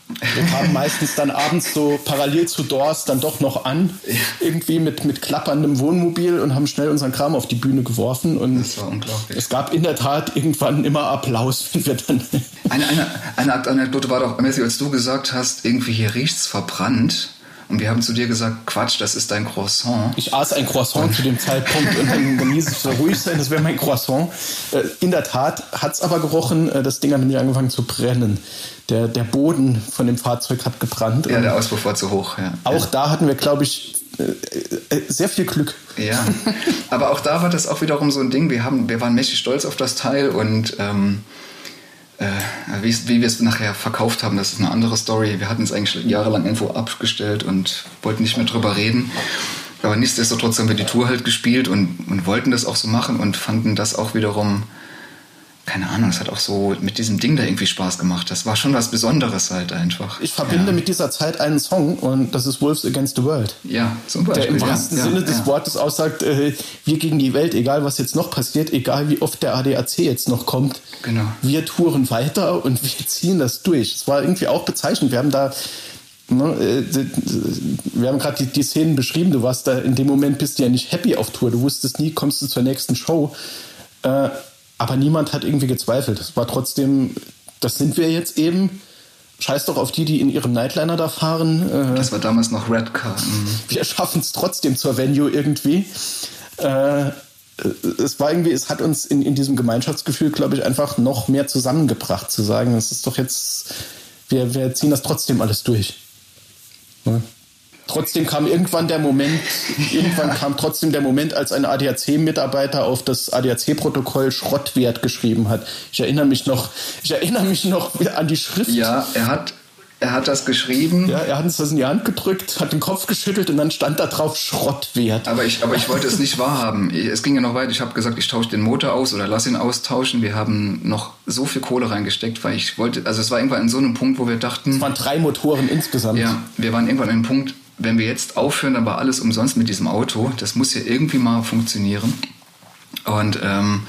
[SPEAKER 4] Wir kamen meistens dann abends so parallel zu Doors dann doch noch an, irgendwie mit, mit klapperndem Wohnmobil und haben schnell unseren Kram auf die Bühne geworfen. Und das war unglaublich. Es gab in der Tat irgendwann immer Applaus, wenn wir dann.
[SPEAKER 3] Eine, eine, eine Anekdote war doch, als du gesagt hast, irgendwie hier riecht's verbrannt. Und wir haben zu dir gesagt, Quatsch, das ist dein Croissant.
[SPEAKER 4] Ich aß ein Croissant zu dem Zeitpunkt und dann hieß es, ruhig sein, das wäre mein Croissant. Äh, in der Tat hat es aber gerochen, äh, das Ding hat nämlich angefangen zu brennen der, der Boden von dem Fahrzeug hat gebrannt.
[SPEAKER 3] Ja, der Auspuff war zu hoch. Ja.
[SPEAKER 4] Auch
[SPEAKER 3] ja.
[SPEAKER 4] da hatten wir, glaube ich, äh, sehr viel Glück.
[SPEAKER 3] Ja, aber auch da war das auch wiederum so ein Ding. Wir, haben, wir waren mächtig stolz auf das Teil und ähm, äh, wie, wie wir es nachher verkauft haben, das ist eine andere Story. Wir hatten es eigentlich jahrelang irgendwo abgestellt und wollten nicht mehr drüber reden. Aber nichtsdestotrotz haben wir die Tour halt gespielt und, und wollten das auch so machen und fanden das auch wiederum keine Ahnung, es hat auch so mit diesem Ding da irgendwie Spaß gemacht. Das war schon was Besonderes halt einfach.
[SPEAKER 4] Ich verbinde ja. mit dieser Zeit einen Song und das ist Wolves Against the World.
[SPEAKER 3] Ja,
[SPEAKER 4] zum Beispiel. Der im wahrsten ja, Sinne ja, des Wortes aussagt, äh, wir gegen die Welt, egal was jetzt noch passiert, egal wie oft der ADAC jetzt noch kommt.
[SPEAKER 3] Genau.
[SPEAKER 4] Wir touren weiter und wir ziehen das durch. Es war irgendwie auch bezeichnend. Wir haben da Ne, äh, wir haben gerade die, die, Szenen beschrieben, du warst da in dem Moment bist du ja nicht happy auf Tour, du wusstest nie, kommst du zur nächsten Show. Äh, aber niemand hat irgendwie gezweifelt. Es war trotzdem, das sind wir jetzt eben. Scheiß doch auf die, die in ihrem Nightliner da fahren.
[SPEAKER 3] Äh, das war damals noch Redcar. Mhm.
[SPEAKER 4] Wir schaffen es trotzdem zur Venue irgendwie. Äh, es war irgendwie, es hat uns in, in diesem Gemeinschaftsgefühl, glaube ich, einfach noch mehr zusammengebracht, zu sagen, es ist doch jetzt, wir, wir ziehen das trotzdem alles durch. Ja. Trotzdem kam irgendwann der Moment, irgendwann kam trotzdem der Moment, als ein ADAC-Mitarbeiter auf das ADAC-Protokoll Schrottwert geschrieben hat. Ich erinnere mich noch, ich erinnere mich noch an die Schrift.
[SPEAKER 3] Ja, er hat, er hat das geschrieben.
[SPEAKER 4] Ja, er hat uns das in die Hand gedrückt, hat den Kopf geschüttelt und dann stand da drauf Schrottwert.
[SPEAKER 3] Aber ich, aber ich wollte es nicht wahrhaben. Es ging ja noch weiter. Ich habe gesagt, ich tausche den Motor aus oder lass ihn austauschen. Wir haben noch so viel Kohle reingesteckt, weil ich wollte, also es war irgendwann an so einem Punkt, wo wir dachten. Es
[SPEAKER 4] waren drei Motoren insgesamt.
[SPEAKER 3] Ja, wir waren irgendwann an einem Punkt, wenn wir jetzt aufhören, aber alles umsonst mit diesem Auto, das muss ja irgendwie mal funktionieren. Und, ähm,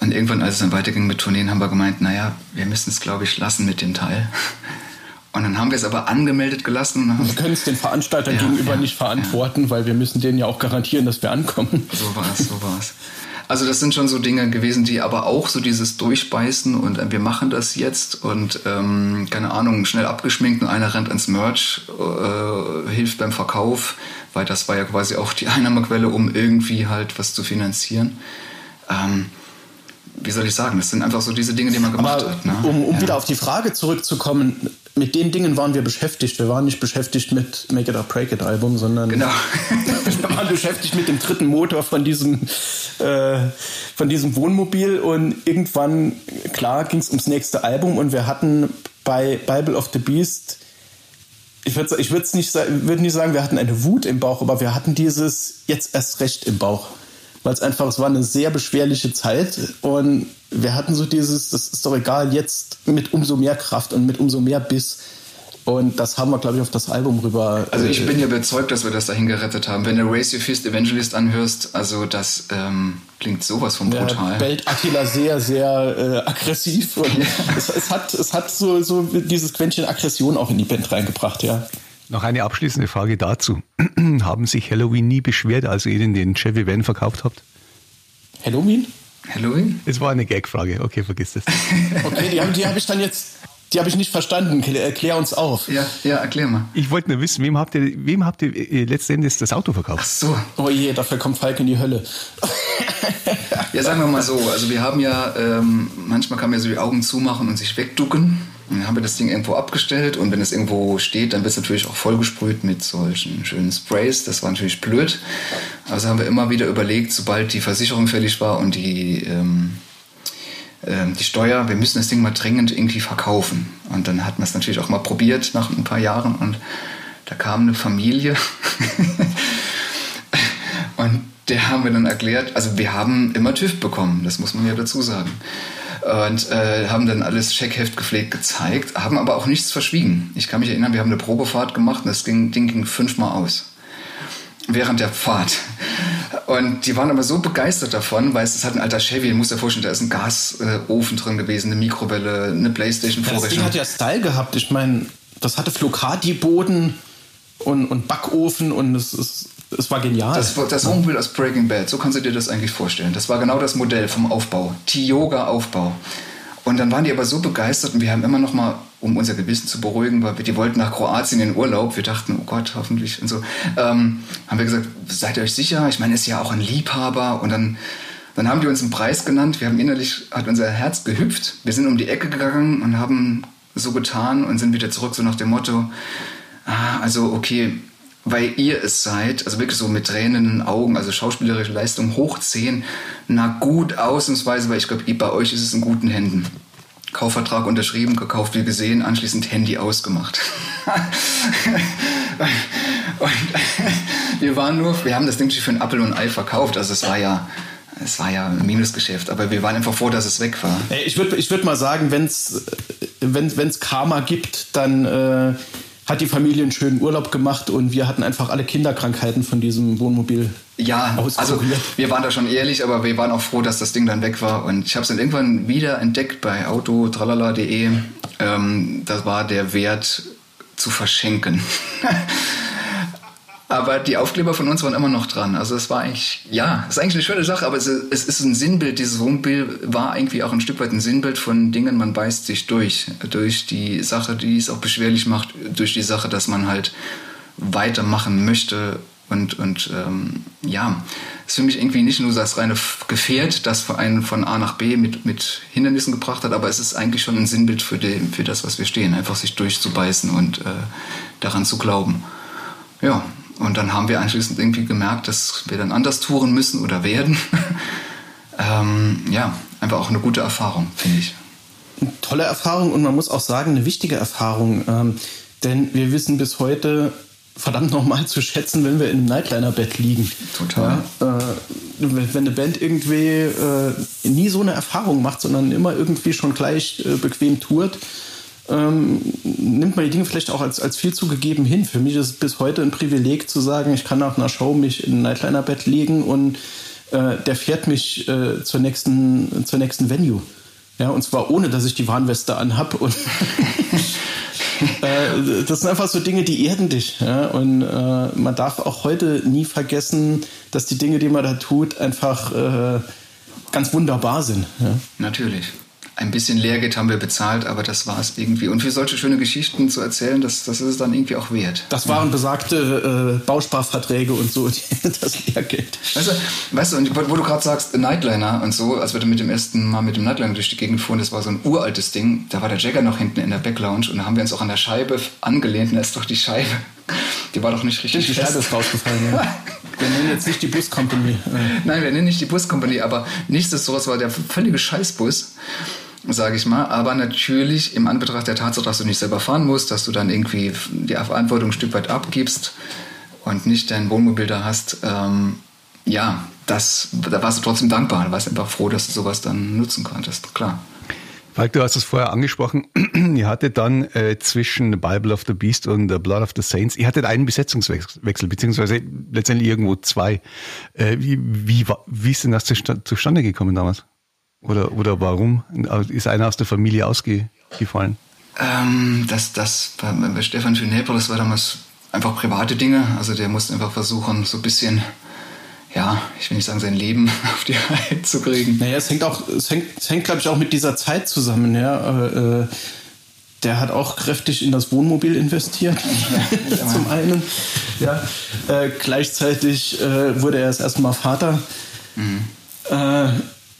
[SPEAKER 3] und irgendwann, als es dann weiterging mit Tourneen, haben wir gemeint, naja, wir müssen es, glaube ich, lassen mit dem Teil. Und dann haben wir es aber angemeldet gelassen.
[SPEAKER 4] Wir können es den Veranstaltern ja, gegenüber ja, nicht verantworten, ja. weil wir müssen denen ja auch garantieren, dass wir ankommen.
[SPEAKER 3] So war es, so war es. Also das sind schon so Dinge gewesen, die aber auch so dieses Durchbeißen und äh, wir machen das jetzt und ähm, keine Ahnung, schnell abgeschminkt und einer rennt ans Merch, äh, hilft beim Verkauf, weil das war ja quasi auch die Einnahmequelle, um irgendwie halt was zu finanzieren. Ähm, wie soll ich sagen, das sind einfach so diese Dinge, die man gemacht aber
[SPEAKER 4] hat. Ne? Um, um ja. wieder auf die Frage zurückzukommen, mit den Dingen waren wir beschäftigt. Wir waren nicht beschäftigt mit Make It or Break It Album, sondern
[SPEAKER 3] genau.
[SPEAKER 4] wir waren beschäftigt mit dem dritten Motor von diesem, äh, von diesem Wohnmobil. Und irgendwann, klar, ging es ums nächste Album und wir hatten bei Bible of the Beast, ich würde ich nicht, würd nicht sagen, wir hatten eine Wut im Bauch, aber wir hatten dieses jetzt erst recht im Bauch weil es einfach, es war eine sehr beschwerliche Zeit und wir hatten so dieses, das ist doch egal, jetzt mit umso mehr Kraft und mit umso mehr Biss. Und das haben wir, glaube ich, auf das Album rüber.
[SPEAKER 3] Also ich äh, bin ja überzeugt, dass wir das dahin gerettet haben. Wenn du Race Your Fist Evangelist anhörst, also das ähm, klingt sowas von brutal.
[SPEAKER 4] Ja, bellt Attila sehr, sehr äh, aggressiv. Und es, es, hat, es hat so, so dieses Quäntchen Aggression auch in die Band reingebracht, ja.
[SPEAKER 2] Noch eine abschließende Frage dazu. Haben sich Halloween nie beschwert, als ihr ihnen den Chevy Van verkauft habt?
[SPEAKER 4] Halloween?
[SPEAKER 3] Halloween?
[SPEAKER 2] Es war eine Gagfrage. Okay, vergiss das.
[SPEAKER 4] okay, die habe hab ich dann jetzt. Die habe ich nicht verstanden. Erklär uns auf.
[SPEAKER 3] Ja, ja, erklär mal.
[SPEAKER 2] Ich wollte nur wissen, wem habt ihr, wem habt ihr äh, letztendlich das Auto verkauft? Ach
[SPEAKER 3] so.
[SPEAKER 4] Oh je, dafür kommt Falk in die Hölle.
[SPEAKER 3] ja, sagen wir mal so. Also wir haben ja, ähm, manchmal kann man ja so die Augen zumachen und sich wegducken. Dann haben wir das Ding irgendwo abgestellt und wenn es irgendwo steht, dann wird es natürlich auch vollgesprüht mit solchen schönen Sprays. Das war natürlich blöd. Also haben wir immer wieder überlegt, sobald die Versicherung fällig war und die, ähm, äh, die Steuer, wir müssen das Ding mal dringend irgendwie verkaufen. Und dann hat man es natürlich auch mal probiert nach ein paar Jahren und da kam eine Familie und der haben wir dann erklärt, also wir haben immer TÜV bekommen, das muss man ja dazu sagen und äh, haben dann alles Checkheft gepflegt gezeigt, haben aber auch nichts verschwiegen. Ich kann mich erinnern, wir haben eine Probefahrt gemacht und das Ding, Ding ging fünfmal aus. Während der Fahrt. Und die waren aber so begeistert davon, weil es halt ein alter Chevy, du musst dir vorstellen, da ist ein Gasofen drin gewesen, eine Mikrowelle, eine Playstation
[SPEAKER 4] ja, Das Ding hat ja Style gehabt. Ich meine, das hatte Flocati-Boden und, und Backofen und es ist es war genial.
[SPEAKER 3] Das, das Wohnmobil aus Breaking Bad, so kannst du dir das eigentlich vorstellen. Das war genau das Modell vom Aufbau. Tioga-Aufbau. Und dann waren die aber so begeistert und wir haben immer noch mal, um unser Gewissen zu beruhigen, weil wir, die wollten nach Kroatien in Urlaub. Wir dachten, oh Gott, hoffentlich und so. Ähm, haben wir gesagt, seid ihr euch sicher? Ich meine, ist ja auch ein Liebhaber. Und dann, dann haben die uns einen Preis genannt. Wir haben innerlich, hat unser Herz gehüpft. Wir sind um die Ecke gegangen und haben so getan und sind wieder zurück, so nach dem Motto, ah, also okay, weil ihr es seid, also wirklich so mit tränenden Augen, also schauspielerische Leistung hochziehen, na gut ausnahmsweise, weil ich glaube, bei euch ist es in guten Händen. Kaufvertrag unterschrieben, gekauft wie gesehen, anschließend Handy ausgemacht. und wir waren nur, wir haben das Ding für ein Apfel und Ei verkauft, also es war ja es war ja ein Minusgeschäft, aber wir waren einfach froh, dass es weg war.
[SPEAKER 4] Ich würde ich würd mal sagen, wenn es wenn, wenn's Karma gibt, dann äh, hat die Familie einen schönen Urlaub gemacht und wir hatten einfach alle Kinderkrankheiten von diesem Wohnmobil.
[SPEAKER 3] Ja, also wir waren da schon ehrlich, aber wir waren auch froh, dass das Ding dann weg war. Und ich habe es dann irgendwann wieder entdeckt bei autotralala.de. Ähm, das war der Wert zu verschenken. Aber die Aufkleber von uns waren immer noch dran. Also es war eigentlich, ja, es ist eigentlich eine schöne Sache, aber es, ist ein Sinnbild. Dieses Wohnbild war irgendwie auch ein Stück weit ein Sinnbild von Dingen, man beißt sich durch. Durch die Sache, die es auch beschwerlich macht, durch die Sache, dass man halt weitermachen möchte. Und, und ähm, ja, es ist für mich irgendwie nicht nur das reine Gefährt, das einen von A nach B mit, mit Hindernissen gebracht hat, aber es ist eigentlich schon ein Sinnbild für, den, für das, was wir stehen. Einfach sich durchzubeißen und äh, daran zu glauben. Ja, und dann haben wir anschließend irgendwie gemerkt, dass wir dann anders touren müssen oder werden. ähm, ja, einfach auch eine gute Erfahrung, finde ich.
[SPEAKER 4] Eine tolle Erfahrung und man muss auch sagen, eine wichtige Erfahrung. Ähm, denn wir wissen bis heute verdammt nochmal zu schätzen, wenn wir in einem Nightliner-Bett liegen.
[SPEAKER 3] Total.
[SPEAKER 4] Ja, äh, wenn eine Band irgendwie äh, nie so eine Erfahrung macht, sondern immer irgendwie schon gleich äh, bequem tourt, ähm, nimmt man die Dinge vielleicht auch als, als viel zu gegeben hin. Für mich ist es bis heute ein Privileg zu sagen, ich kann nach einer Show mich in ein Nightliner-Bett legen und äh, der fährt mich äh, zur, nächsten, zur nächsten Venue. Ja, und zwar ohne, dass ich die Warnweste anhab. Und äh, das sind einfach so Dinge, die erden dich. Ja? Und äh, man darf auch heute nie vergessen, dass die Dinge, die man da tut, einfach äh, ganz wunderbar sind. Ja?
[SPEAKER 3] Natürlich ein bisschen Lehrgeld haben wir bezahlt, aber das war es irgendwie. Und für solche schöne Geschichten zu erzählen, das, das ist es dann irgendwie auch wert.
[SPEAKER 4] Das waren besagte äh, Bausparverträge und so, das Lehrgeld.
[SPEAKER 3] Weißt du, weißt du wo du gerade sagst, Nightliner und so, als wir dann mit dem ersten Mal mit dem Nightliner durch die Gegend fuhren, das war so ein uraltes Ding, da war der Jagger noch hinten in der Backlounge und da haben wir uns auch an der Scheibe angelehnt und da ist doch die Scheibe, die war doch nicht richtig
[SPEAKER 4] Stimmt, die Scheibe ist rausgefallen, ja. Wir nennen jetzt nicht die Buscompany.
[SPEAKER 3] Nein, wir nennen nicht die Buscompany, aber nichtsdestotrotz war der völlige Scheißbus sage ich mal. Aber natürlich im Anbetracht der Tatsache, dass du nicht selber fahren musst, dass du dann irgendwie die Verantwortung ein Stück weit abgibst und nicht dein Wohnmobil da hast, ähm, ja, das, da warst du trotzdem dankbar. Du warst einfach froh, dass du sowas dann nutzen konntest, klar.
[SPEAKER 2] Falk, du hast es vorher angesprochen. ihr hattet dann äh, zwischen Bible of the Beast und The Blood of the Saints, ihr hattet einen Besetzungswechsel, beziehungsweise letztendlich irgendwo zwei. Äh, wie, wie, wie ist denn das zustande gekommen damals? Oder, oder warum? Ist einer aus der Familie ausgefallen?
[SPEAKER 3] Ähm, das, das bei, bei Stefan Schönheber, das war damals einfach private Dinge. Also der musste einfach versuchen, so ein bisschen, ja, ich will nicht sagen, sein Leben auf die Reihe zu kriegen.
[SPEAKER 4] Naja, es hängt auch, es hängt, es hängt glaube ich, auch mit dieser Zeit zusammen, ja. Äh, der hat auch kräftig in das Wohnmobil investiert, ja, zum einen. Ja, äh, gleichzeitig äh, wurde er erst erstmal Vater. Mhm. Äh,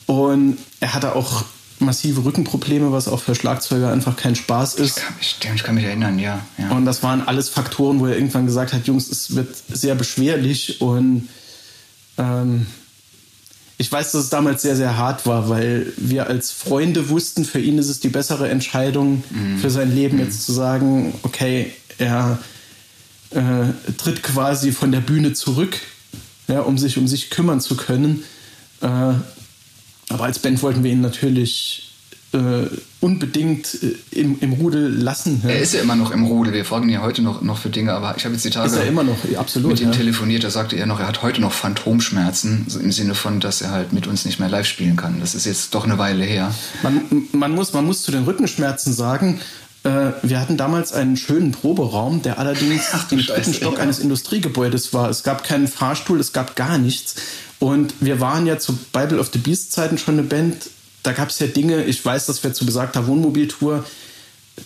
[SPEAKER 4] und er hatte auch massive Rückenprobleme, was auch für Schlagzeuger einfach kein Spaß ist.
[SPEAKER 3] Ich kann mich, ich kann mich erinnern, ja, ja.
[SPEAKER 4] Und das waren alles Faktoren, wo er irgendwann gesagt hat, Jungs, es wird sehr beschwerlich und ähm, ich weiß, dass es damals sehr, sehr hart war, weil wir als Freunde wussten, für ihn ist es die bessere Entscheidung mhm. für sein Leben, mhm. jetzt zu sagen, okay, er äh, tritt quasi von der Bühne zurück, ja, um sich um sich kümmern zu können. Äh, aber als Band wollten wir ihn natürlich äh, unbedingt äh, im, im Rudel lassen.
[SPEAKER 3] Ja. Er ist ja immer noch im Rudel. Wir folgen ja heute noch, noch für Dinge, aber ich habe jetzt die Tage
[SPEAKER 4] ist er immer noch, absolut,
[SPEAKER 3] mit ihm ja. telefoniert. Da sagte er noch, er hat heute noch Phantomschmerzen, so im Sinne von, dass er halt mit uns nicht mehr live spielen kann. Das ist jetzt doch eine Weile her.
[SPEAKER 4] Man, man, muss, man muss zu den Rückenschmerzen sagen, äh, wir hatten damals einen schönen Proberaum, der allerdings Ach, im dritten Stock ja. eines Industriegebäudes war. Es gab keinen Fahrstuhl, es gab gar nichts. Und wir waren ja zu Bible of the Beast Zeiten schon eine Band. Da gab es ja Dinge, ich weiß, dass wir zu besagter Wohnmobiltour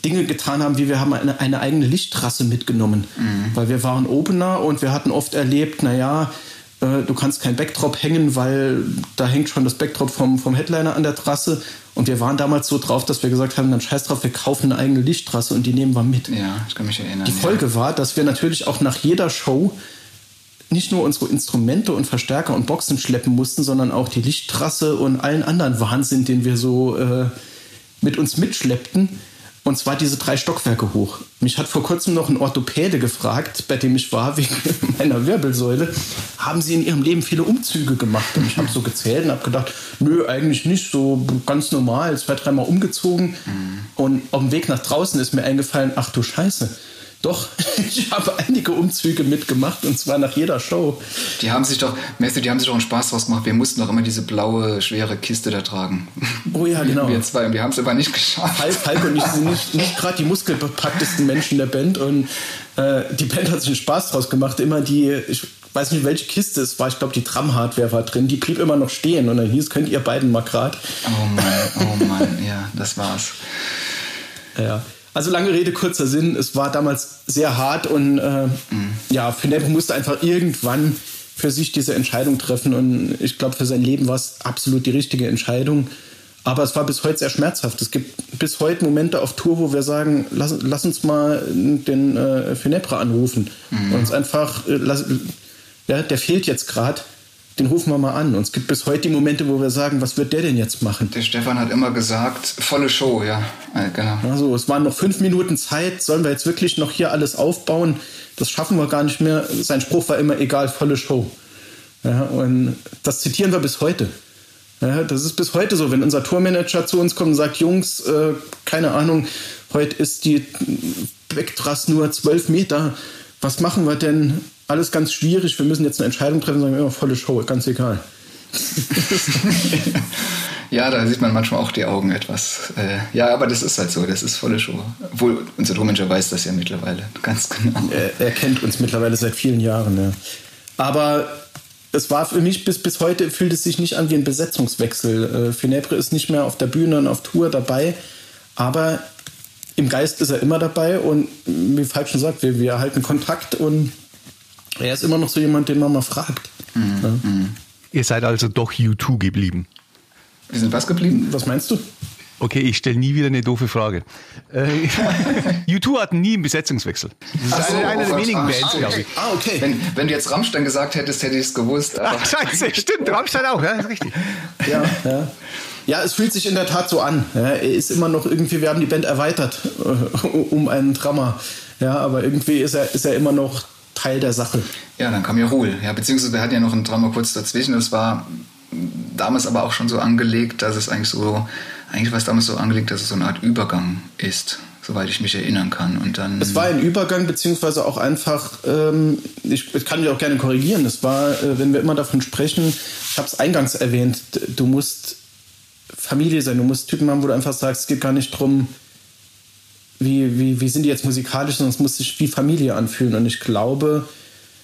[SPEAKER 4] Dinge getan haben, wie wir haben eine, eine eigene Lichttrasse mitgenommen. Mhm. Weil wir waren Opener und wir hatten oft erlebt, naja, äh, du kannst kein Backdrop hängen, weil da hängt schon das Backdrop vom, vom Headliner an der Trasse. Und wir waren damals so drauf, dass wir gesagt haben, dann scheiß drauf, wir kaufen eine eigene Lichttrasse und die nehmen wir mit.
[SPEAKER 3] Ja, ich kann mich erinnern.
[SPEAKER 4] Die Folge ja. war, dass wir natürlich auch nach jeder Show nicht nur unsere Instrumente und Verstärker und Boxen schleppen mussten, sondern auch die Lichttrasse und allen anderen Wahnsinn, den wir so äh, mit uns mitschleppten. Und zwar diese drei Stockwerke hoch. Mich hat vor kurzem noch ein Orthopäde gefragt, bei dem ich war, wegen meiner Wirbelsäule. Haben Sie in Ihrem Leben viele Umzüge gemacht? Und ich habe so gezählt und habe gedacht, nö, eigentlich nicht, so ganz normal, zwei, dreimal umgezogen. Mhm. Und auf dem Weg nach draußen ist mir eingefallen, ach du Scheiße, doch, ich habe einige Umzüge mitgemacht und zwar nach jeder Show.
[SPEAKER 3] Die haben sich doch, Matthew, die haben sich doch einen Spaß draus gemacht. Wir mussten doch immer diese blaue, schwere Kiste da tragen.
[SPEAKER 4] Oh ja, genau.
[SPEAKER 3] Wir zwei, und wir haben es aber nicht geschafft.
[SPEAKER 4] Falk, Falk und ich sind nicht, nicht gerade die muskelbepacktesten Menschen der Band und äh, die Band hat sich einen Spaß draus gemacht. Immer die, ich weiß nicht, welche Kiste es war, ich glaube, die Tram-Hardware war drin, die blieb immer noch stehen und dann hieß, könnt ihr beiden mal gerade.
[SPEAKER 3] Oh Mann, oh Mann, ja, das war's.
[SPEAKER 4] Ja. Also lange Rede, kurzer Sinn. Es war damals sehr hart und äh, mhm. ja, Fineppo musste einfach irgendwann für sich diese Entscheidung treffen und ich glaube, für sein Leben war es absolut die richtige Entscheidung. Aber es war bis heute sehr schmerzhaft. Es gibt bis heute Momente auf Tour, wo wir sagen, lass, lass uns mal den äh, Finepra anrufen. Mhm. Und uns einfach, äh, lass, ja, der fehlt jetzt gerade den rufen wir mal an. Und es gibt bis heute die Momente, wo wir sagen, was wird der denn jetzt machen?
[SPEAKER 3] Der Stefan hat immer gesagt, volle Show, ja,
[SPEAKER 4] genau. Also es waren noch fünf Minuten Zeit, sollen wir jetzt wirklich noch hier alles aufbauen? Das schaffen wir gar nicht mehr. Sein Spruch war immer, egal, volle Show. Ja, und das zitieren wir bis heute. Ja, das ist bis heute so, wenn unser Tourmanager zu uns kommt und sagt, Jungs, äh, keine Ahnung, heute ist die Backtrass nur zwölf Meter. Was machen wir denn? Alles ganz schwierig. Wir müssen jetzt eine Entscheidung treffen, sagen wir immer volle Show, ganz egal.
[SPEAKER 3] ja, da sieht man manchmal auch die Augen etwas. Äh, ja, aber das ist halt so, das ist volle Show. Obwohl unser Tourmanager weiß das ja mittlerweile ganz genau.
[SPEAKER 4] Er, er, kennt uns mittlerweile seit vielen Jahren. Ja. Aber es war für mich bis, bis heute, fühlt es sich nicht an wie ein Besetzungswechsel. Äh, Finebre ist nicht mehr auf der Bühne und auf Tour dabei, aber im Geist ist er immer dabei und wie Falk schon sagt, wir, wir halten Kontakt und er ist immer noch so jemand, den man mal fragt. Mhm. Ja.
[SPEAKER 2] Mhm. Ihr seid also doch U2 geblieben.
[SPEAKER 3] Wir sind was geblieben?
[SPEAKER 4] Was meinst du?
[SPEAKER 2] Okay, ich stelle nie wieder eine doofe Frage. Äh, U2 hatten nie einen Besetzungswechsel. Das ist so, eine, eine der wenigen Bands, glaube ich.
[SPEAKER 3] Ah, okay. Wenn, wenn, du jetzt Rammstein gesagt hättest, hätte ich es gewusst.
[SPEAKER 2] Ach, scheiße, stimmt. Rammstein auch, ja, ist richtig.
[SPEAKER 4] Ja, ja. Ja, es fühlt sich in der Tat so an. Ja, er ist immer noch irgendwie, wir haben die Band erweitert äh, um einen Drummer. Ja, aber irgendwie ist er, ist er immer noch Teil der Sache.
[SPEAKER 3] Ja, dann kam ja Ruhl. Ja, beziehungsweise wir hatten ja noch ein Drama kurz dazwischen. Das war damals aber auch schon so angelegt, dass es eigentlich so, eigentlich war es damals so angelegt, dass es so eine Art Übergang ist soweit ich mich erinnern kann. Und dann
[SPEAKER 4] es war ein Übergang, beziehungsweise auch einfach, ähm, ich, ich, kann mich auch gerne korrigieren, es war, äh, wenn wir immer davon sprechen, ich habe es eingangs erwähnt, du musst Familie sein, du musst Typen haben, wo du einfach sagst, es geht gar nicht darum, wie, wie, wie sind die jetzt musikalisch, sondern es muss sich wie Familie anfühlen. Und ich glaube,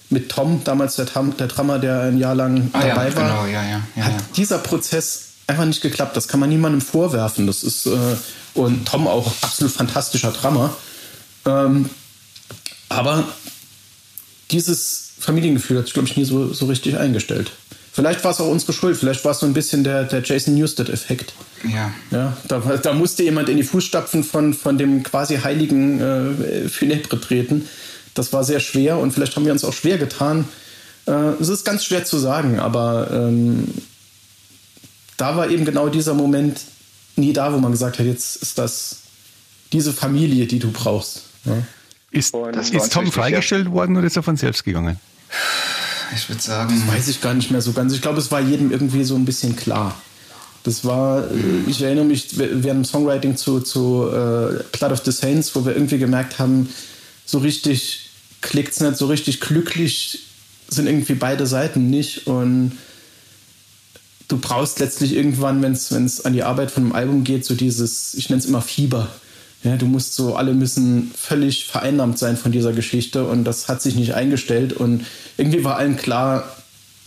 [SPEAKER 4] mit Tom, damals der, der Drummer, der ein Jahr lang ah, dabei
[SPEAKER 3] ja,
[SPEAKER 4] war,
[SPEAKER 3] genau, ja, ja,
[SPEAKER 4] hat dieser Prozess einfach nicht geklappt. Das kann man niemandem vorwerfen. Das ist, äh, und Tom auch absolut fantastischer Drummer. Ähm, aber dieses Familiengefühl hat sich, glaube ich, nie so, so richtig eingestellt. Vielleicht war es auch unsere Schuld, vielleicht war es so ein bisschen der, der Jason Newsted-Effekt.
[SPEAKER 3] Ja.
[SPEAKER 4] ja da, da, musste jemand in die Fußstapfen von, von dem quasi heiligen äh, Finebre treten. Das war sehr schwer und vielleicht haben wir uns auch schwer getan. Äh, es ist ganz schwer zu sagen, aber ähm, da war eben genau dieser Moment nie da, wo man gesagt hat, jetzt ist das diese Familie, die du brauchst. Ja.
[SPEAKER 2] Ist, ist Tom freigestellt worden oder ist er von selbst gegangen?
[SPEAKER 3] Ich würde sagen.
[SPEAKER 4] Das weiß ich gar nicht mehr so ganz. Ich glaube, es war jedem irgendwie so ein bisschen klar. Das war, äh, ich erinnere mich während dem Songwriting zu, zu äh, Blood of the Saints, wo wir irgendwie gemerkt haben, so richtig klickt es nicht, so richtig glücklich sind irgendwie beide Seiten nicht. Und du brauchst letztlich irgendwann, wenn es an die Arbeit von einem Album geht, so dieses, ich nenne es immer Fieber. Ja, du musst so, alle müssen völlig vereinnahmt sein von dieser Geschichte und das hat sich nicht eingestellt und irgendwie war allen klar,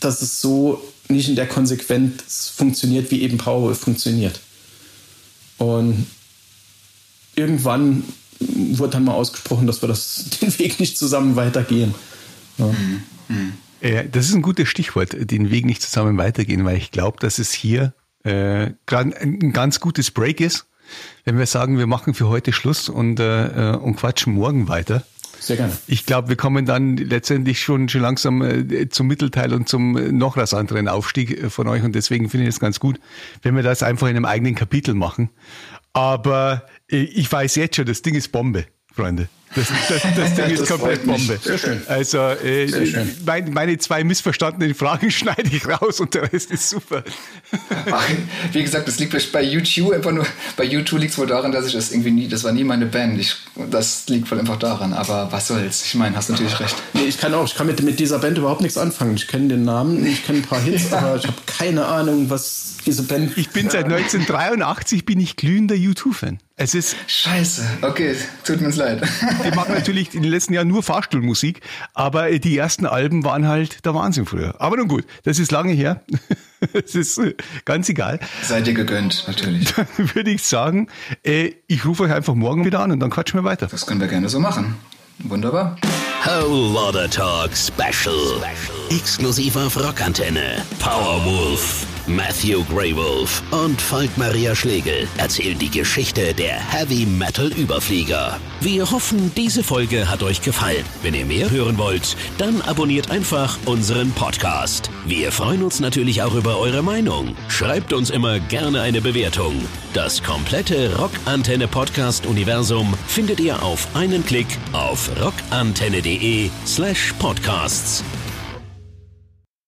[SPEAKER 4] dass es so nicht in der Konsequenz funktioniert, wie eben Power funktioniert. Und irgendwann wurde dann mal ausgesprochen, dass wir das, den Weg nicht zusammen weitergehen. Ja.
[SPEAKER 2] Ja, das ist ein gutes Stichwort, den Weg nicht zusammen weitergehen, weil ich glaube, dass es hier äh, ein ganz gutes Break ist wenn wir sagen, wir machen für heute Schluss und, äh, und quatschen morgen weiter.
[SPEAKER 4] Sehr gerne.
[SPEAKER 2] Ich glaube, wir kommen dann letztendlich schon, schon langsam äh, zum Mittelteil und zum äh, noch rasanteren Aufstieg äh, von euch und deswegen finde ich es ganz gut, wenn wir das einfach in einem eigenen Kapitel machen. Aber ich weiß jetzt schon, das Ding ist Bombe, Freunde. Das, das, das Ding ist
[SPEAKER 4] Das
[SPEAKER 2] komplett. Bombe.
[SPEAKER 4] Sehr schön.
[SPEAKER 2] Also äh,
[SPEAKER 4] Sehr schön.
[SPEAKER 2] mein, meine zwei missverstandenen Fragen schneide ich raus und der Rest ist super.
[SPEAKER 3] Ach, wie gesagt, das liegt bei YouTube einfach nur, bei YouTube liegt es wohl daran, dass ich das irgendwie nie, das war nie meine Band. Ich, das liegt wohl einfach daran, aber was soll's. Ich meine, hast natürlich recht.
[SPEAKER 4] Nee, ich kann auch, ich kann mit, mit dieser Band überhaupt nichts anfangen. Ich kenne den Namen, ich kenne ein paar Hits, aber ich habe keine Ahnung, was diese Band.
[SPEAKER 2] Ich bin seit 1983 bin ich glühender U2-Fan. Es ist,
[SPEAKER 3] Scheiße, okay, tut mir leid.
[SPEAKER 2] die machen natürlich in den letzten Jahren nur Fahrstuhlmusik, aber äh, die ersten Alben waren halt der Wahnsinn früher. Aber nun gut, das ist lange her. Es ist äh, ganz egal.
[SPEAKER 3] Seid ihr gegönnt, natürlich.
[SPEAKER 2] Dann würde ich sagen, äh, ich rufe euch einfach morgen wieder an und dann quatschen wir weiter.
[SPEAKER 3] Das können wir gerne so machen. Wunderbar.
[SPEAKER 1] Whole Lotta Talk Special. Exklusiv auf Rockantenne. Powerwolf, Matthew Greywolf und Falk Maria Schlegel erzählen die Geschichte der Heavy Metal Überflieger. Wir hoffen, diese Folge hat euch gefallen. Wenn ihr mehr hören wollt, dann abonniert einfach unseren Podcast. Wir freuen uns natürlich auch über eure Meinung. Schreibt uns immer gerne eine Bewertung. Das komplette Rockantenne Podcast Universum findet ihr auf einen Klick auf rockantenne.de slash podcasts.